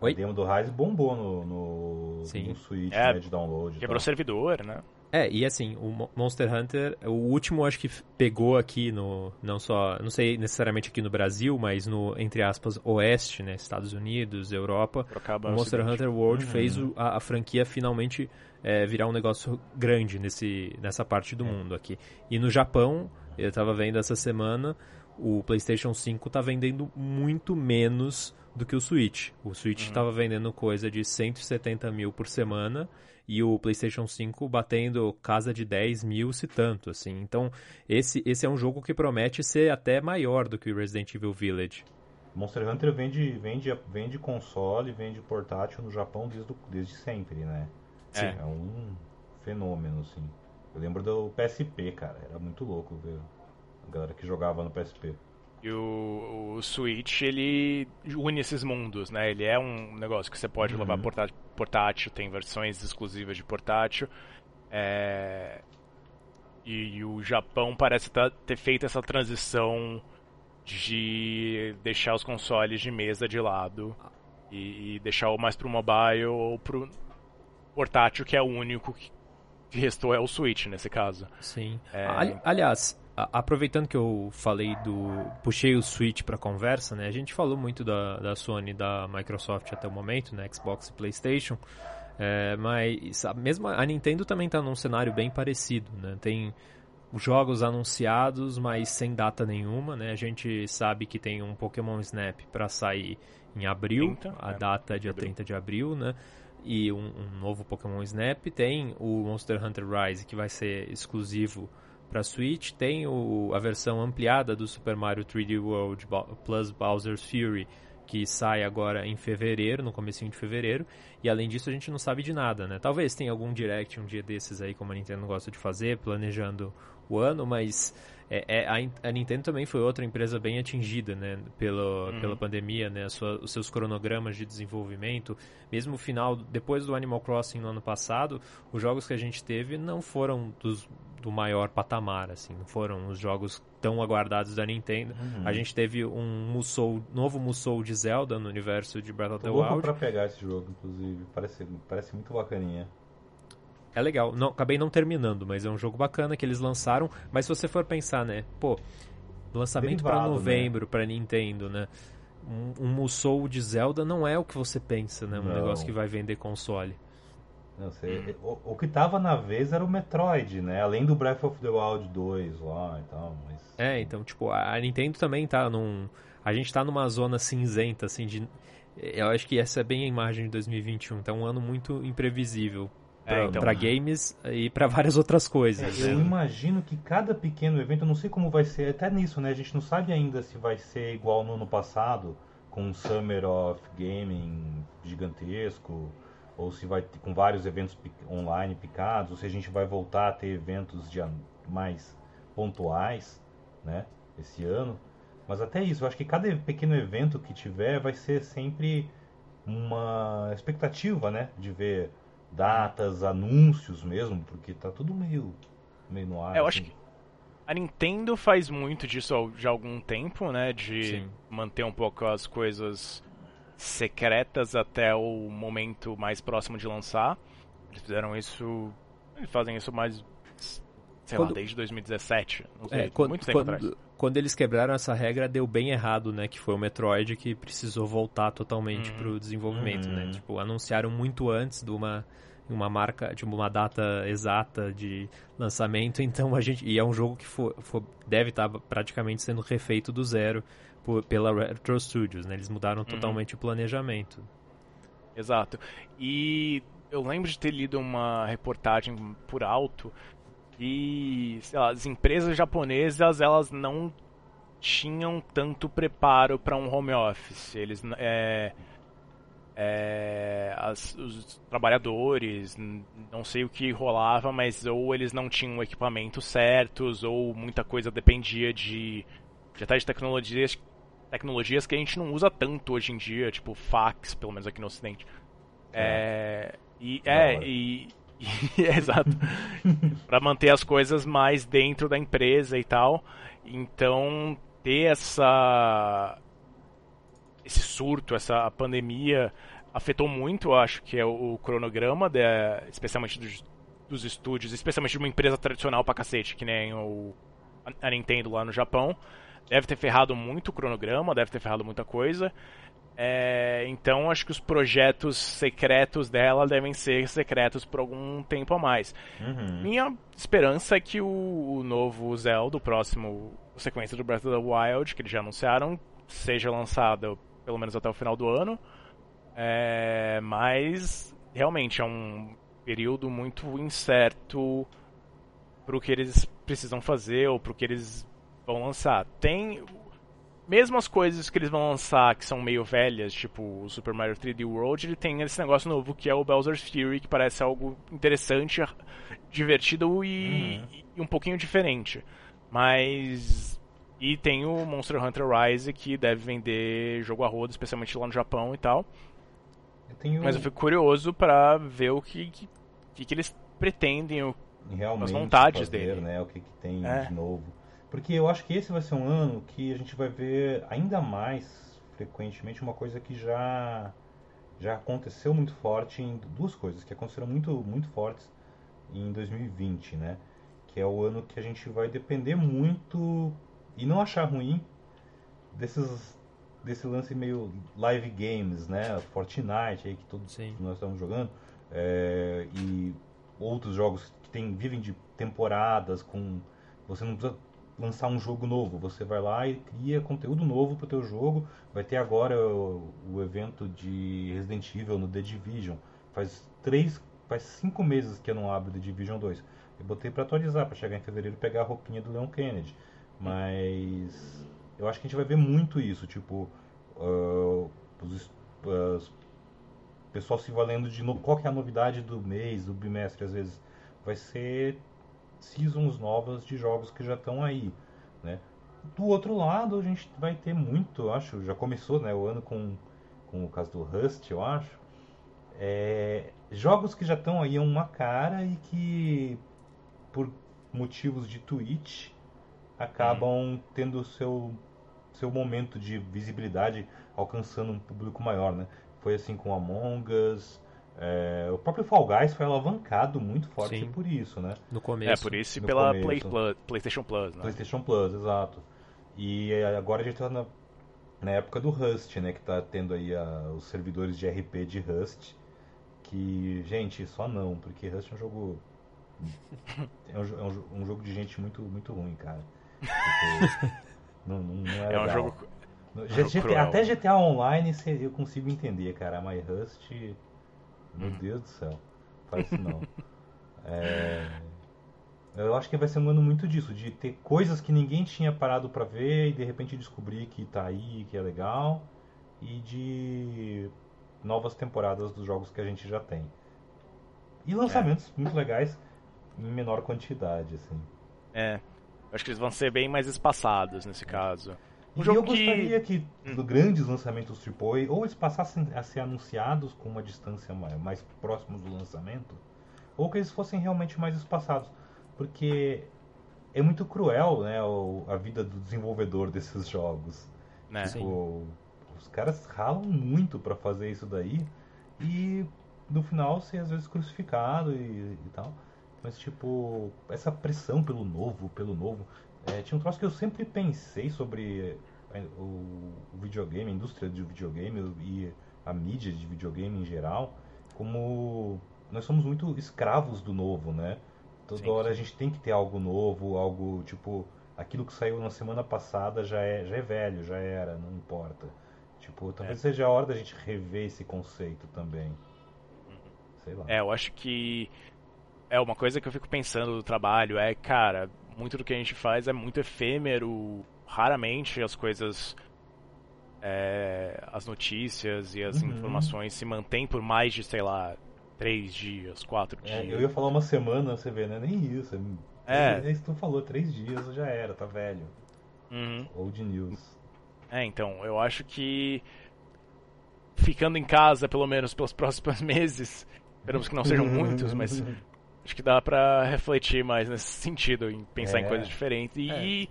Oi? A demo do Rise bombou no, no, Sim. no Switch, é, né, de download. Quebrou servidor, né? É, e assim, o Monster Hunter, o último acho que pegou aqui no, não só, não sei necessariamente aqui no Brasil, mas no, entre aspas, Oeste, né, Estados Unidos, Europa, o Monster Hunter World uhum. fez o, a, a, franquia finalmente é, virar um negócio grande nesse, nessa parte do é. mundo aqui. E no Japão, eu estava vendo essa semana, o PlayStation 5 está vendendo muito menos do que o Switch. O Switch estava uhum. vendendo coisa de 170 mil por semana e o PlayStation 5 batendo casa de 10 mil, se tanto, assim. Então, esse, esse é um jogo que promete ser até maior do que o Resident Evil Village. Monster Hunter vende, vende, vende console, vende portátil no Japão desde, desde sempre, né? Sim. É um fenômeno, assim. Eu lembro do PSP, cara. Era muito louco ver a galera que jogava no PSP. E o, o Switch, ele une esses mundos, né? Ele é um negócio que você pode uhum. levar portátil, portátil, tem versões exclusivas de portátil. É... E, e, o Japão parece tá, ter feito essa transição de deixar os consoles de mesa de lado e, e deixar o mais pro mobile ou pro portátil, que é o único que restou é o Switch nesse caso. Sim. É... aliás, aproveitando que eu falei do. puxei o Switch para conversa, né? A gente falou muito da, da Sony da Microsoft até o momento, né? Xbox e PlayStation. É, mas a, mesmo a Nintendo também está num cenário bem parecido, né? Tem jogos anunciados, mas sem data nenhuma, né? A gente sabe que tem um Pokémon Snap para sair em abril, 30, a é, data é dia abril. 30 de abril, né? E um, um novo Pokémon Snap. Tem o Monster Hunter Rise, que vai ser exclusivo para Switch, tem o, a versão ampliada do Super Mario 3D World plus Bowser's Fury, que sai agora em fevereiro, no comecinho de fevereiro, e além disso a gente não sabe de nada, né? Talvez tenha algum direct um dia desses aí, como a Nintendo gosta de fazer, planejando o ano, mas é, é, a, a, Nintendo também foi outra empresa bem atingida, né, pela, uhum. pela pandemia, né, sua, os seus cronogramas de desenvolvimento, mesmo o final, depois do Animal Crossing no ano passado, os jogos que a gente teve não foram dos, do maior patamar, assim, não foram os jogos tão aguardados da Nintendo. Uhum. A gente teve um Musou, novo Musou de Zelda no universo de Breath of the Wild. pra pegar esse jogo, inclusive, parece, parece muito bacaninha é legal. Não, acabei não terminando, mas é um jogo bacana que eles lançaram. Mas se você for pensar, né? Pô, lançamento para né? novembro né? para Nintendo, né? Um, um Musou de Zelda não é o que você pensa, né? Um não. negócio que vai vender console. Não sei. O, o, que tava na vez era o Metroid, né? Além do Breath of the Wild 2 lá e tal. Mas... É, então, tipo, a Nintendo também tá num. A gente tá numa zona cinzenta, assim, de. Eu acho que essa é bem a imagem de 2021. Tá um ano muito imprevisível para é, então... games e para várias outras coisas. É, eu imagino que cada pequeno evento, eu não sei como vai ser, até nisso, né? A gente não sabe ainda se vai ser igual no ano passado, com um Summer of Gaming gigantesco, ou se vai ter, com vários eventos online picados, ou se a gente vai voltar a ter eventos de, mais pontuais, né? Esse ano. Mas até isso, eu acho que cada pequeno evento que tiver vai ser sempre uma expectativa, né? De ver datas, anúncios mesmo, porque tá tudo meio, meio no ar. É, eu assim. acho que a Nintendo faz muito disso já há algum tempo, né? De Sim. manter um pouco as coisas secretas até o momento mais próximo de lançar. Eles fizeram isso. Eles fazem isso mais. Sei quando... lá, desde 2017. Não sei, é, quando, muito tempo quando, atrás. Quando eles quebraram essa regra, deu bem errado, né? Que foi o Metroid que precisou voltar totalmente uhum. pro desenvolvimento, né? uhum. né? Tipo, anunciaram muito antes de uma uma marca, tipo, uma data exata de lançamento, então a gente. E é um jogo que for, for deve estar tá praticamente sendo refeito do zero por, pela Retro Studios, né? Eles mudaram uhum. totalmente o planejamento. Exato. E eu lembro de ter lido uma reportagem por alto e lá, as empresas japonesas elas não tinham tanto preparo para um home office. Eles é, é, as, os trabalhadores, não sei o que rolava, mas ou eles não tinham equipamentos certos, ou muita coisa dependia de, de até de tecnologias, tecnologias que a gente não usa tanto hoje em dia, tipo fax, pelo menos aqui no ocidente. É, é e, é, e, E, exato. para manter as coisas mais dentro da empresa e tal. Então, ter essa esse surto, essa pandemia afetou muito, eu acho que é o, cronograma, de, especialmente dos, dos estúdios, especialmente de uma empresa tradicional pra cacete, que nem o, a Nintendo lá no Japão. Deve ter ferrado muito o cronograma, deve ter ferrado muita coisa. É, então acho que os projetos secretos dela devem ser secretos por algum tempo a mais. Uhum. Minha esperança é que o, o, novo Zelda, o próximo sequência do Breath of the Wild, que eles já anunciaram, seja lançado pelo menos até o final do ano. É, mas realmente é um período muito incerto para o que eles precisam fazer ou para o que eles vão lançar. Tem mesmo as coisas que eles vão lançar que são meio velhas, tipo o Super Mario 3D World, ele tem esse negócio novo que é o Bowser's Fury, que parece algo interessante, divertido e, uhum. e um pouquinho diferente. Mas. E tem o Monster Hunter Rise, que deve vender jogo a rodo, especialmente lá no Japão e tal. Eu tenho... Mas eu fico curioso para ver o que, que, que eles pretendem, o, as vontades fazer, dele. Né, o que, que tem é. de novo. Porque eu acho que esse vai ser um ano que a gente vai ver ainda mais frequentemente uma coisa que já já aconteceu muito forte em duas coisas que aconteceram muito muito fortes em 2020, né? Que é o ano que a gente vai depender muito e não achar ruim desses desse lance meio live games, né? Fortnite aí que todos Sim. nós estamos jogando é, e outros jogos que tem, vivem de temporadas com você não precisa lançar um jogo novo. Você vai lá e cria conteúdo novo para o teu jogo. Vai ter agora o, o, evento de Resident Evil no The Division. Faz três, faz cinco meses que eu não abro The Division 2. Eu botei para atualizar, para chegar em fevereiro e pegar a roupinha do Leon Kennedy. Mas eu acho que a gente vai ver muito isso, tipo, uh, os, uh, pessoal se valendo de no, qual que é a novidade do mês, do bimestre, às vezes vai ser seasons novas de jogos que já estão aí, né? Do outro lado, a gente vai ter muito, eu acho, já começou, né, o ano com, com o caso do Rust, eu acho. É, jogos que já estão aí a uma cara e que por motivos de Twitch acabam uhum. tendo seu seu momento de visibilidade alcançando um público maior, né? Foi assim com Among Us, é, o próprio Fall Guys foi alavancado muito forte Sim. por isso, né? No começo. É, por isso e pela Play Plus, PlayStation Plus, né? PlayStation Plus, exato. E agora a gente tá na, na época do Rust, né? Que tá tendo aí a, os servidores de RP de Rust. Que, gente, só não, porque Rust é um jogo. é, um, é um, um, jogo de gente muito, muito ruim, cara. Porque, não, não é, é um jogo. GTA, até GTA Online eu consigo entender, cara. Mas Rust meu. Deus do céu. Faz isso não. é... Eu acho que vai ser um ano muito disso, de ter coisas que ninguém tinha parado para ver e de repente descobrir que tá aí, que é legal, e de novas temporadas dos jogos que a gente já tem. E lançamentos é. muito legais em menor quantidade, assim. É. Acho que eles vão ser bem mais espaçados nesse caso. Um e eu gostaria que, que hum. grandes lançamentos AAA, ou eles passassem a ser anunciados com uma distância mais, mais próximos do lançamento, ou que eles fossem realmente mais espaçados. Porque é muito cruel né, a vida do desenvolvedor desses jogos. Né? Tipo, os caras ralam muito para fazer isso daí e no final ser às vezes crucificado e, e tal. Mas tipo, essa pressão pelo novo, pelo novo. É, tinha um troço que eu sempre pensei sobre é, o, videogame, a indústria de videogame e a mídia de videogame em geral, como nós somos muito escravos do novo, né? Toda sim, hora sim. a gente tem que ter algo novo, algo tipo aquilo que saiu na semana passada já é já é velho, já era, não importa. Tipo, talvez é. seja a hora da gente rever esse conceito também. Uhum. Sei lá. É, eu acho que é uma coisa que eu fico pensando do trabalho é, cara, muito do que a gente faz é muito efêmero. Raramente as coisas. É, as notícias e as uhum. informações se mantêm por mais de, sei lá, três dias, quatro é, dias. Eu ia falar uma semana, você vê, não é nem isso. É, é isso que tu falou, três dias já era, tá velho. Uhum. Old news. É, então, eu acho que ficando em casa, pelo menos pelos próximos meses, esperamos que não sejam muitos, mas Acho que dá pra refletir mais nesse sentido, em pensar É. em coisas diferentes. E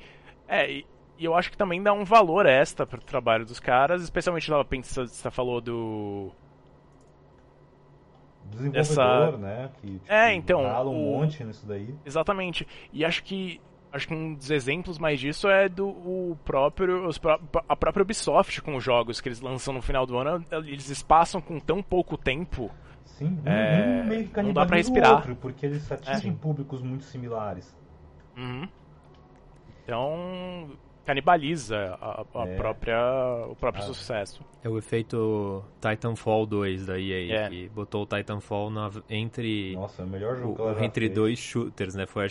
é, e, e eu acho que também dá um valor extra pro trabalho dos caras, especialmente lá pensando, você falou do. Desenvolvedor, Essa- né? Que tipo, É, então, rala um o- monte nisso daí. Exatamente. E acho que. Acho que um dos exemplos mais disso é do o próprio, os pró- a própria Ubisoft com os jogos que eles lançam no final do ano. Eles espaçam com tão pouco tempo. Sim, É, um meio que não dá pra respirar. outro, porque eles atingem É. públicos muito similares. Uhum. Então canibaliza a, a É. própria o próprio Ah. sucesso. É o efeito Titanfall 2 da EA, É. que botou o Titanfall na- entre, Nossa, é o melhor jogo o- entre fez. dois shooters, né? Foi,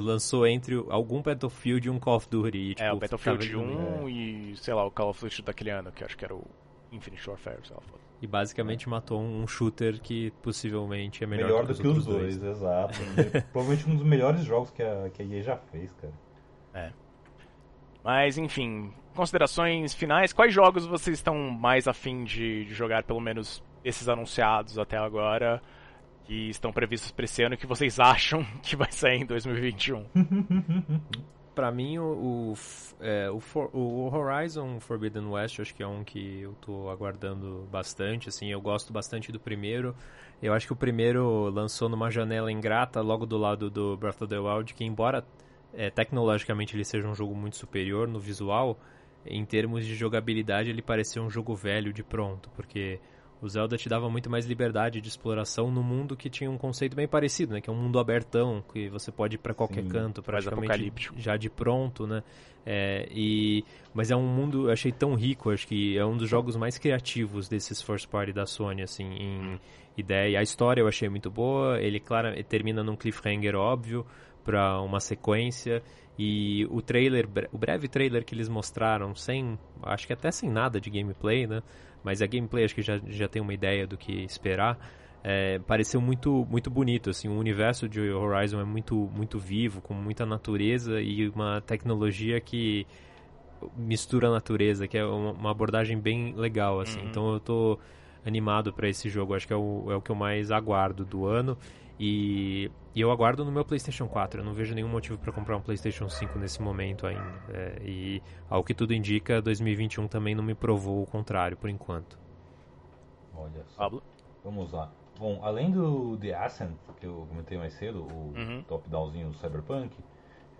lançou entre algum Battlefield e um Call of Duty. E, tipo, é, o Battlefield ficava- 1 e, sei lá, o Call of Duty daquele ano, que acho que era o Infinite Warfare, sei lá. foda. E basicamente matou um shooter que possivelmente é melhor, Melhor, que do que os outros dois, exato. Provavelmente um dos melhores jogos que a, que a EA já fez, cara. Mas, enfim, considerações finais. Quais jogos vocês estão mais afim de, de jogar, pelo menos esses anunciados até agora, que estão previstos para esse ano, que vocês acham que vai sair em 2021? Pra mim, o, o, é, o, For- o Horizon Forbidden West, acho que é um que eu tô aguardando bastante, assim, eu gosto bastante do primeiro. Eu acho que o primeiro lançou numa janela ingrata, logo do lado do Breath of the Wild, que embora é, tecnologicamente ele seja um jogo muito superior no visual, em termos de jogabilidade ele parecia um jogo velho de pronto, porque o Zelda te dava muito mais liberdade de exploração no mundo que tinha um conceito bem parecido, né? Que é um mundo abertão, que você pode ir pra qualquer Sim, canto, praticamente já de pronto, né? É, e, mas é um mundo, eu achei tão rico, acho que é um dos jogos mais criativos desses first party da Sony, assim, em ideia. A história eu achei muito boa, ele, claro, termina num cliffhanger óbvio para uma sequência. E o trailer, o breve trailer que eles mostraram, sem, acho que até sem nada de gameplay, né? Mas a gameplay acho que já, já tem uma ideia do que esperar. É, pareceu muito muito bonito assim o universo de Horizon é muito muito vivo com muita natureza e uma tecnologia que mistura a natureza que é uma, uma abordagem bem legal assim Uhum. então eu tô animado para esse jogo acho que é o, é o que eu mais aguardo do ano e, e eu aguardo no meu PlayStation 4 eu não vejo nenhum motivo para comprar um PlayStation 5 nesse momento ainda É, e ao que tudo indica 2021 também não me provou o contrário por enquanto Olha só. Pablo? Vamos lá. Bom, além do The Ascent, que eu comentei mais cedo, o Uhum. top-downzinho do Cyberpunk,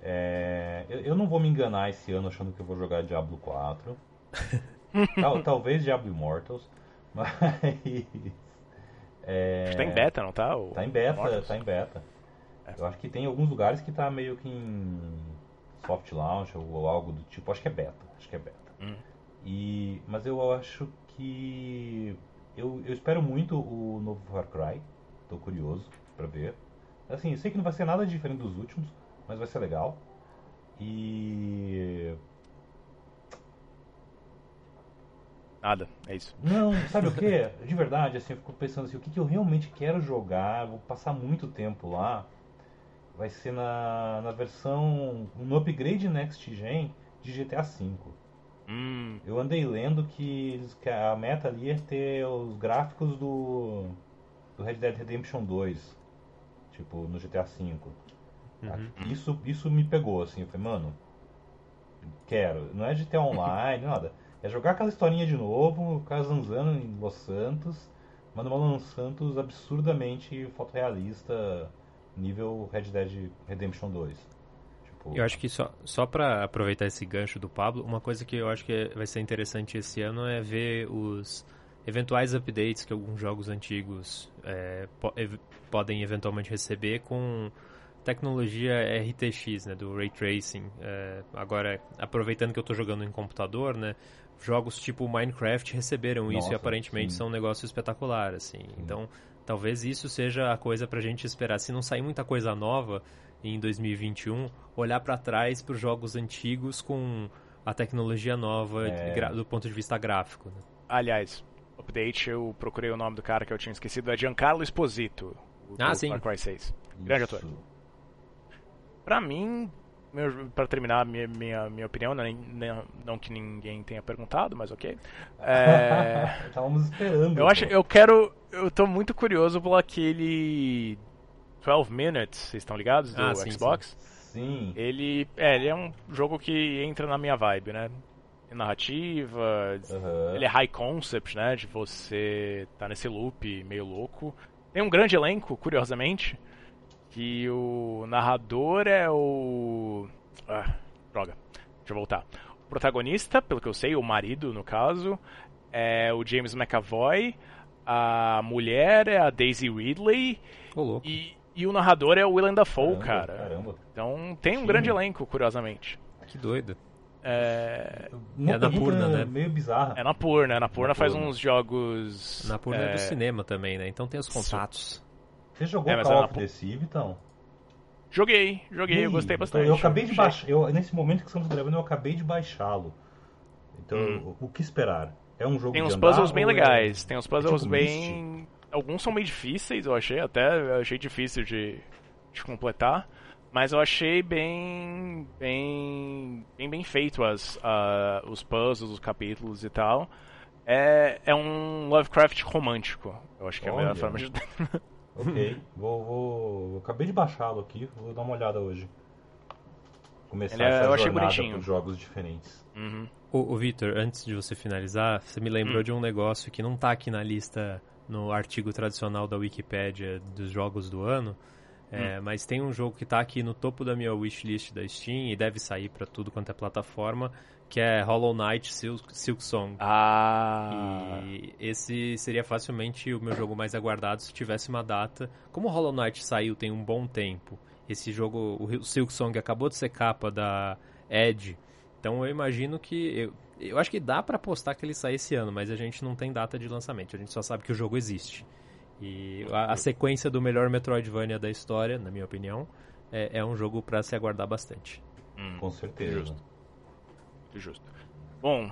é, eu, eu não vou me enganar esse ano achando que eu vou jogar Diablo 4. Tal- talvez Diablo Immortals, mas... É, Acho que tá em beta, não tá? O Tá em beta, Immortals? tá em beta. É. Eu acho que tem alguns lugares que tá meio que em soft launch ou algo do tipo. Acho que é beta, acho que é beta. Hum. E, mas eu acho que eu, eu espero muito o novo Far Cry. Tô curioso pra ver. Assim, eu sei que não vai ser nada diferente dos últimos, mas vai ser legal. E Nada, é isso. Não, sabe o que? De verdade, assim, eu fico pensando assim, o que, que eu realmente quero jogar, vou passar muito tempo lá, vai ser na, na versão, no upgrade Next Gen de GTA V. Hum, Eu andei lendo que, eles- que a meta ali é ter os gráficos do, do Red Dead Redemption 2, tipo, no GTA V. Tá? Isso, isso me pegou, assim, eu falei, mano, quero. Não é GTA Online, nada. É jogar aquela historinha de novo, ficar zanzando em Los Santos, mas numa Los Santos absurdamente fotorrealista, nível Red Dead Redemption 2. Tipo, Eu acho que só, só para aproveitar esse gancho do Pablo, uma coisa que eu acho que vai ser interessante esse ano é ver os eventuais updates que alguns jogos antigos é, po- ev- podem eventualmente receber com tecnologia RTX, né, do Ray Tracing. É, agora, aproveitando que eu estou jogando em computador, né, jogos tipo Minecraft receberam isso e Nossa, aparentemente sim. são um negócio espetacular, assim. Então, talvez isso seja a coisa pra gente esperar. Se não sair muita coisa nova em 2021, olhar pra trás para os jogos antigos com a tecnologia nova É. do ponto de vista gráfico. né? aliás, update, eu procurei o nome do cara que eu tinha esquecido, é Giancarlo Esposito. O Ah, do sim. Far Cry 6. Grande ator. Pra mim, pra terminar minha, minha, minha opinião, nem- nem- não que ninguém tenha perguntado, mas ok. É, Estávamos esperando. eu acho, eu quero, eu tô muito curioso por aquele 12 Minutes, vocês estão ligados? Do Ah, sim, Xbox. Sim. Ele, é, ele é um jogo que entra na minha vibe, né? Narrativa, Aham. ele é high concept, né? De você tá nesse loop meio louco. Tem um grande elenco, curiosamente, que o narrador é o... Ah, droga, deixa eu voltar. O protagonista, pelo que eu sei, o marido, no caso, é o James McAvoy, a mulher é a Daisy Ridley louco. e, e o narrador é o Willem Dafoe, Caramba, cara. Caramba. Então tem um Sim. grande elenco, curiosamente. Que doido. É, Uma É da Purna, né? meio bizarra. é na Purna, na Purna faz uns jogos. Na Purna é, é, do cinema também, né? Então tem os contatos. Você jogou É, Call of the Sea, então? Joguei, joguei, eu gostei então bastante. Eu acabei de baixar. Eu, nesse momento que estamos gravando, eu acabei de baixá-lo. Então, Hum. o, o que esperar? É um jogo Tem uns puzzles bem é- legais, tem uns puzzles tipo bem. Alguns são meio difíceis, eu achei, até eu achei difícil de, de completar. Mas eu achei bem. bem. bem, bem feito as, a- os puzzles, os capítulos e tal. É, é um Lovecraft romântico. Eu acho que é a melhor forma de. Ok, vou, vou. Acabei de baixá-lo aqui, vou dar uma olhada hoje. Começar Ele é- essa eu achei jornada bonitinho. por jogos diferentes. Uhum. O, Vitor, antes de você finalizar, você me lembrou Hum. de um negócio que não tá aqui na lista no artigo tradicional da Wikipédia dos jogos do ano. é, Hum. Mas tem um jogo que tá aqui no topo da minha wishlist da Steam e deve sair pra tudo quanto é plataforma, que é Hollow Knight Silk, Silk Song. Ah. E esse seria facilmente o meu jogo mais aguardado se tivesse uma data. Como o Hollow Knight saiu tem um bom tempo, esse jogo, o Silk Song acabou de ser capa da Edge, então eu imagino que. Eu, eu acho que dá pra apostar que ele sai esse ano, mas a gente não tem data de lançamento, a gente só sabe que o jogo existe. E a, a sequência do melhor Metroidvania da história, na minha opinião, é, é um jogo pra se aguardar bastante. Hum, Com certeza. Justo. Justo. Bom,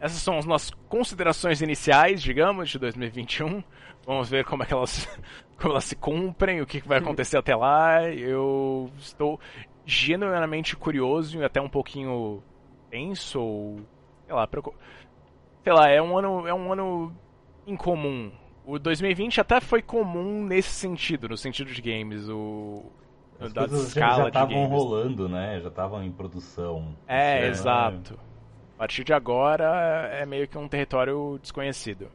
essas são as nossas considerações iniciais, digamos, de 2021. Vamos ver como é que elas, como elas se cumprem, o que que vai acontecer até lá. Eu estou genuinamente curioso e até um pouquinho tenso, ou, sei lá, preocup... sei lá, é um ano, é um ano incomum. O 2020 até foi comum nesse sentido, no sentido de games, o As da coisas já- escala já de estavam rolando, né? Já estavam em produção. É, ano, exato. A partir de agora é meio que um território desconhecido.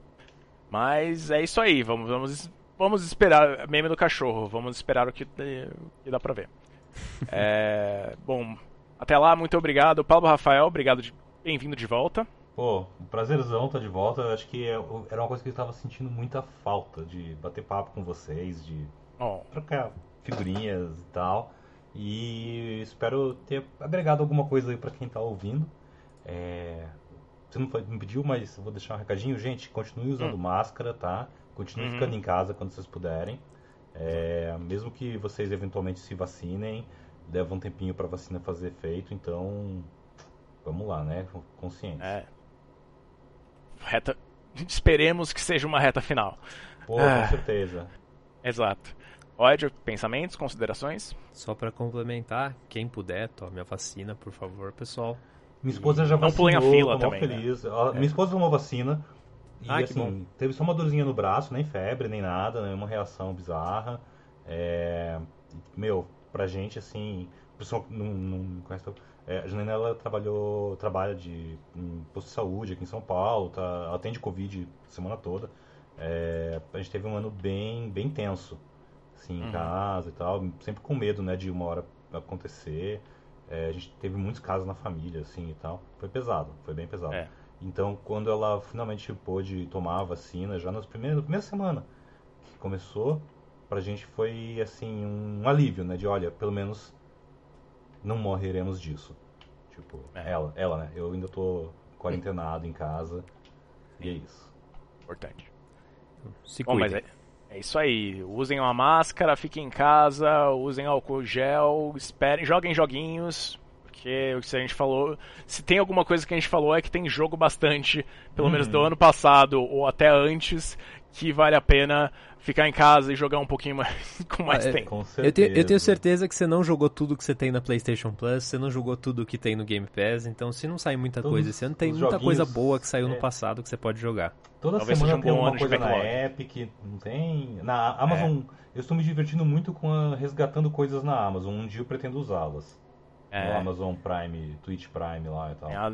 Mas é isso aí, vamos, vamos, vamos esperar. Meme do cachorro, vamos esperar o que, o que dá pra ver. É, bom, até lá, muito obrigado. Pablo Rafael, obrigado, de- bem-vindo de volta. Pô, um prazerzão tá de volta. Eu acho que é- era uma coisa que eu tava sentindo muita falta de bater papo com vocês, de Bom, trocar figurinhas e tal. E espero ter agregado alguma coisa aí pra quem tá ouvindo. É, Você não me pediu, mas vou deixar um recadinho. Gente, continue usando Hum. máscara, tá? Continue Uhum. ficando em casa quando vocês puderem. É, mesmo que vocês eventualmente se vacinem, leva um tempinho pra vacina fazer efeito, então vamos lá, né? Consciente. é. Reta. Esperemos que seja uma reta final. Pô, Ah. com certeza. Exato. Ódio, pensamentos, considerações? Só pra complementar, quem puder, tome a vacina, por favor, pessoal. Minha esposa já Não vacinou, pulem a fila também, né? feliz. Ela- Minha esposa tomou vacina e Ah, assim, teve só uma dorzinha no braço, nem febre, nem nada, nenhuma reação bizarra. É, Meu, pra gente, assim, pessoal não, não conhece. É, a Janaína, ela trabalhou, trabalha de em posto de saúde aqui em São Paulo, tá, ela atende Covid a semana toda. É, a gente teve um ano bem, bem tenso, assim, em Uhum. casa e tal, sempre com medo, né, de uma hora acontecer. É, a gente teve muitos casos na família, assim, e tal. Foi pesado, foi bem pesado. É. Então, quando ela finalmente pôde tomar a vacina, já nas primeiras, na primeira semana que começou, pra gente foi, assim, um alívio, né? De, olha, pelo menos não morreremos disso. Tipo, É. ela, ela, né? Eu ainda tô quarentenado em casa, e é isso. Importante. Se Bom, mas é, é isso aí. Usem uma máscara, fiquem em casa, usem álcool gel, esperem, joguem joguinhos. Porque o que a gente falou. Se tem alguma coisa que a gente falou é que tem jogo bastante, pelo menos do Uhum. ano passado ou até antes, que vale a pena ficar em casa e jogar um pouquinho mais com mais Ah, é, tempo. Com Eu tenho, eu tenho certeza que você não jogou tudo que você tem na PlayStation Plus, você não jogou tudo que tem no Game Pass, então se não sair muita Todos coisa esse ano, tem muita coisa boa que saiu é. no passado que você pode jogar. Toda Talvez semana um tem de coisa na. Epic, não tem? Na Amazon, eu estou me divertindo muito com a, resgatando coisas na Amazon. Um dia eu pretendo usá-las. No É, Amazon Prime, Twitch Prime lá e tal. tem, a,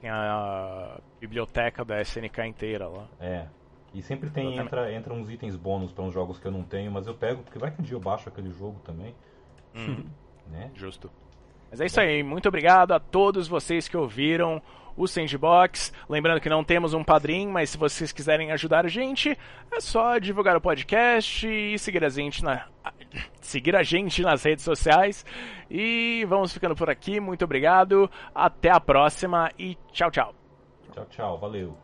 tem a biblioteca da SNK inteira lá. É. E sempre tem, entra, entra uns itens bônus para uns jogos que eu não tenho, mas eu pego, porque vai que um dia eu baixo aquele jogo também, Hum, né? justo. Mas é isso aí, muito obrigado a todos vocês que ouviram o Sandbox. Lembrando que não temos um padrinho, mas se vocês quiserem ajudar a gente, é só divulgar o podcast e seguir a gente na seguir a gente nas redes sociais. E vamos ficando por aqui. Muito obrigado. Até a próxima e tchau, tchau. Tchau, tchau. Valeu.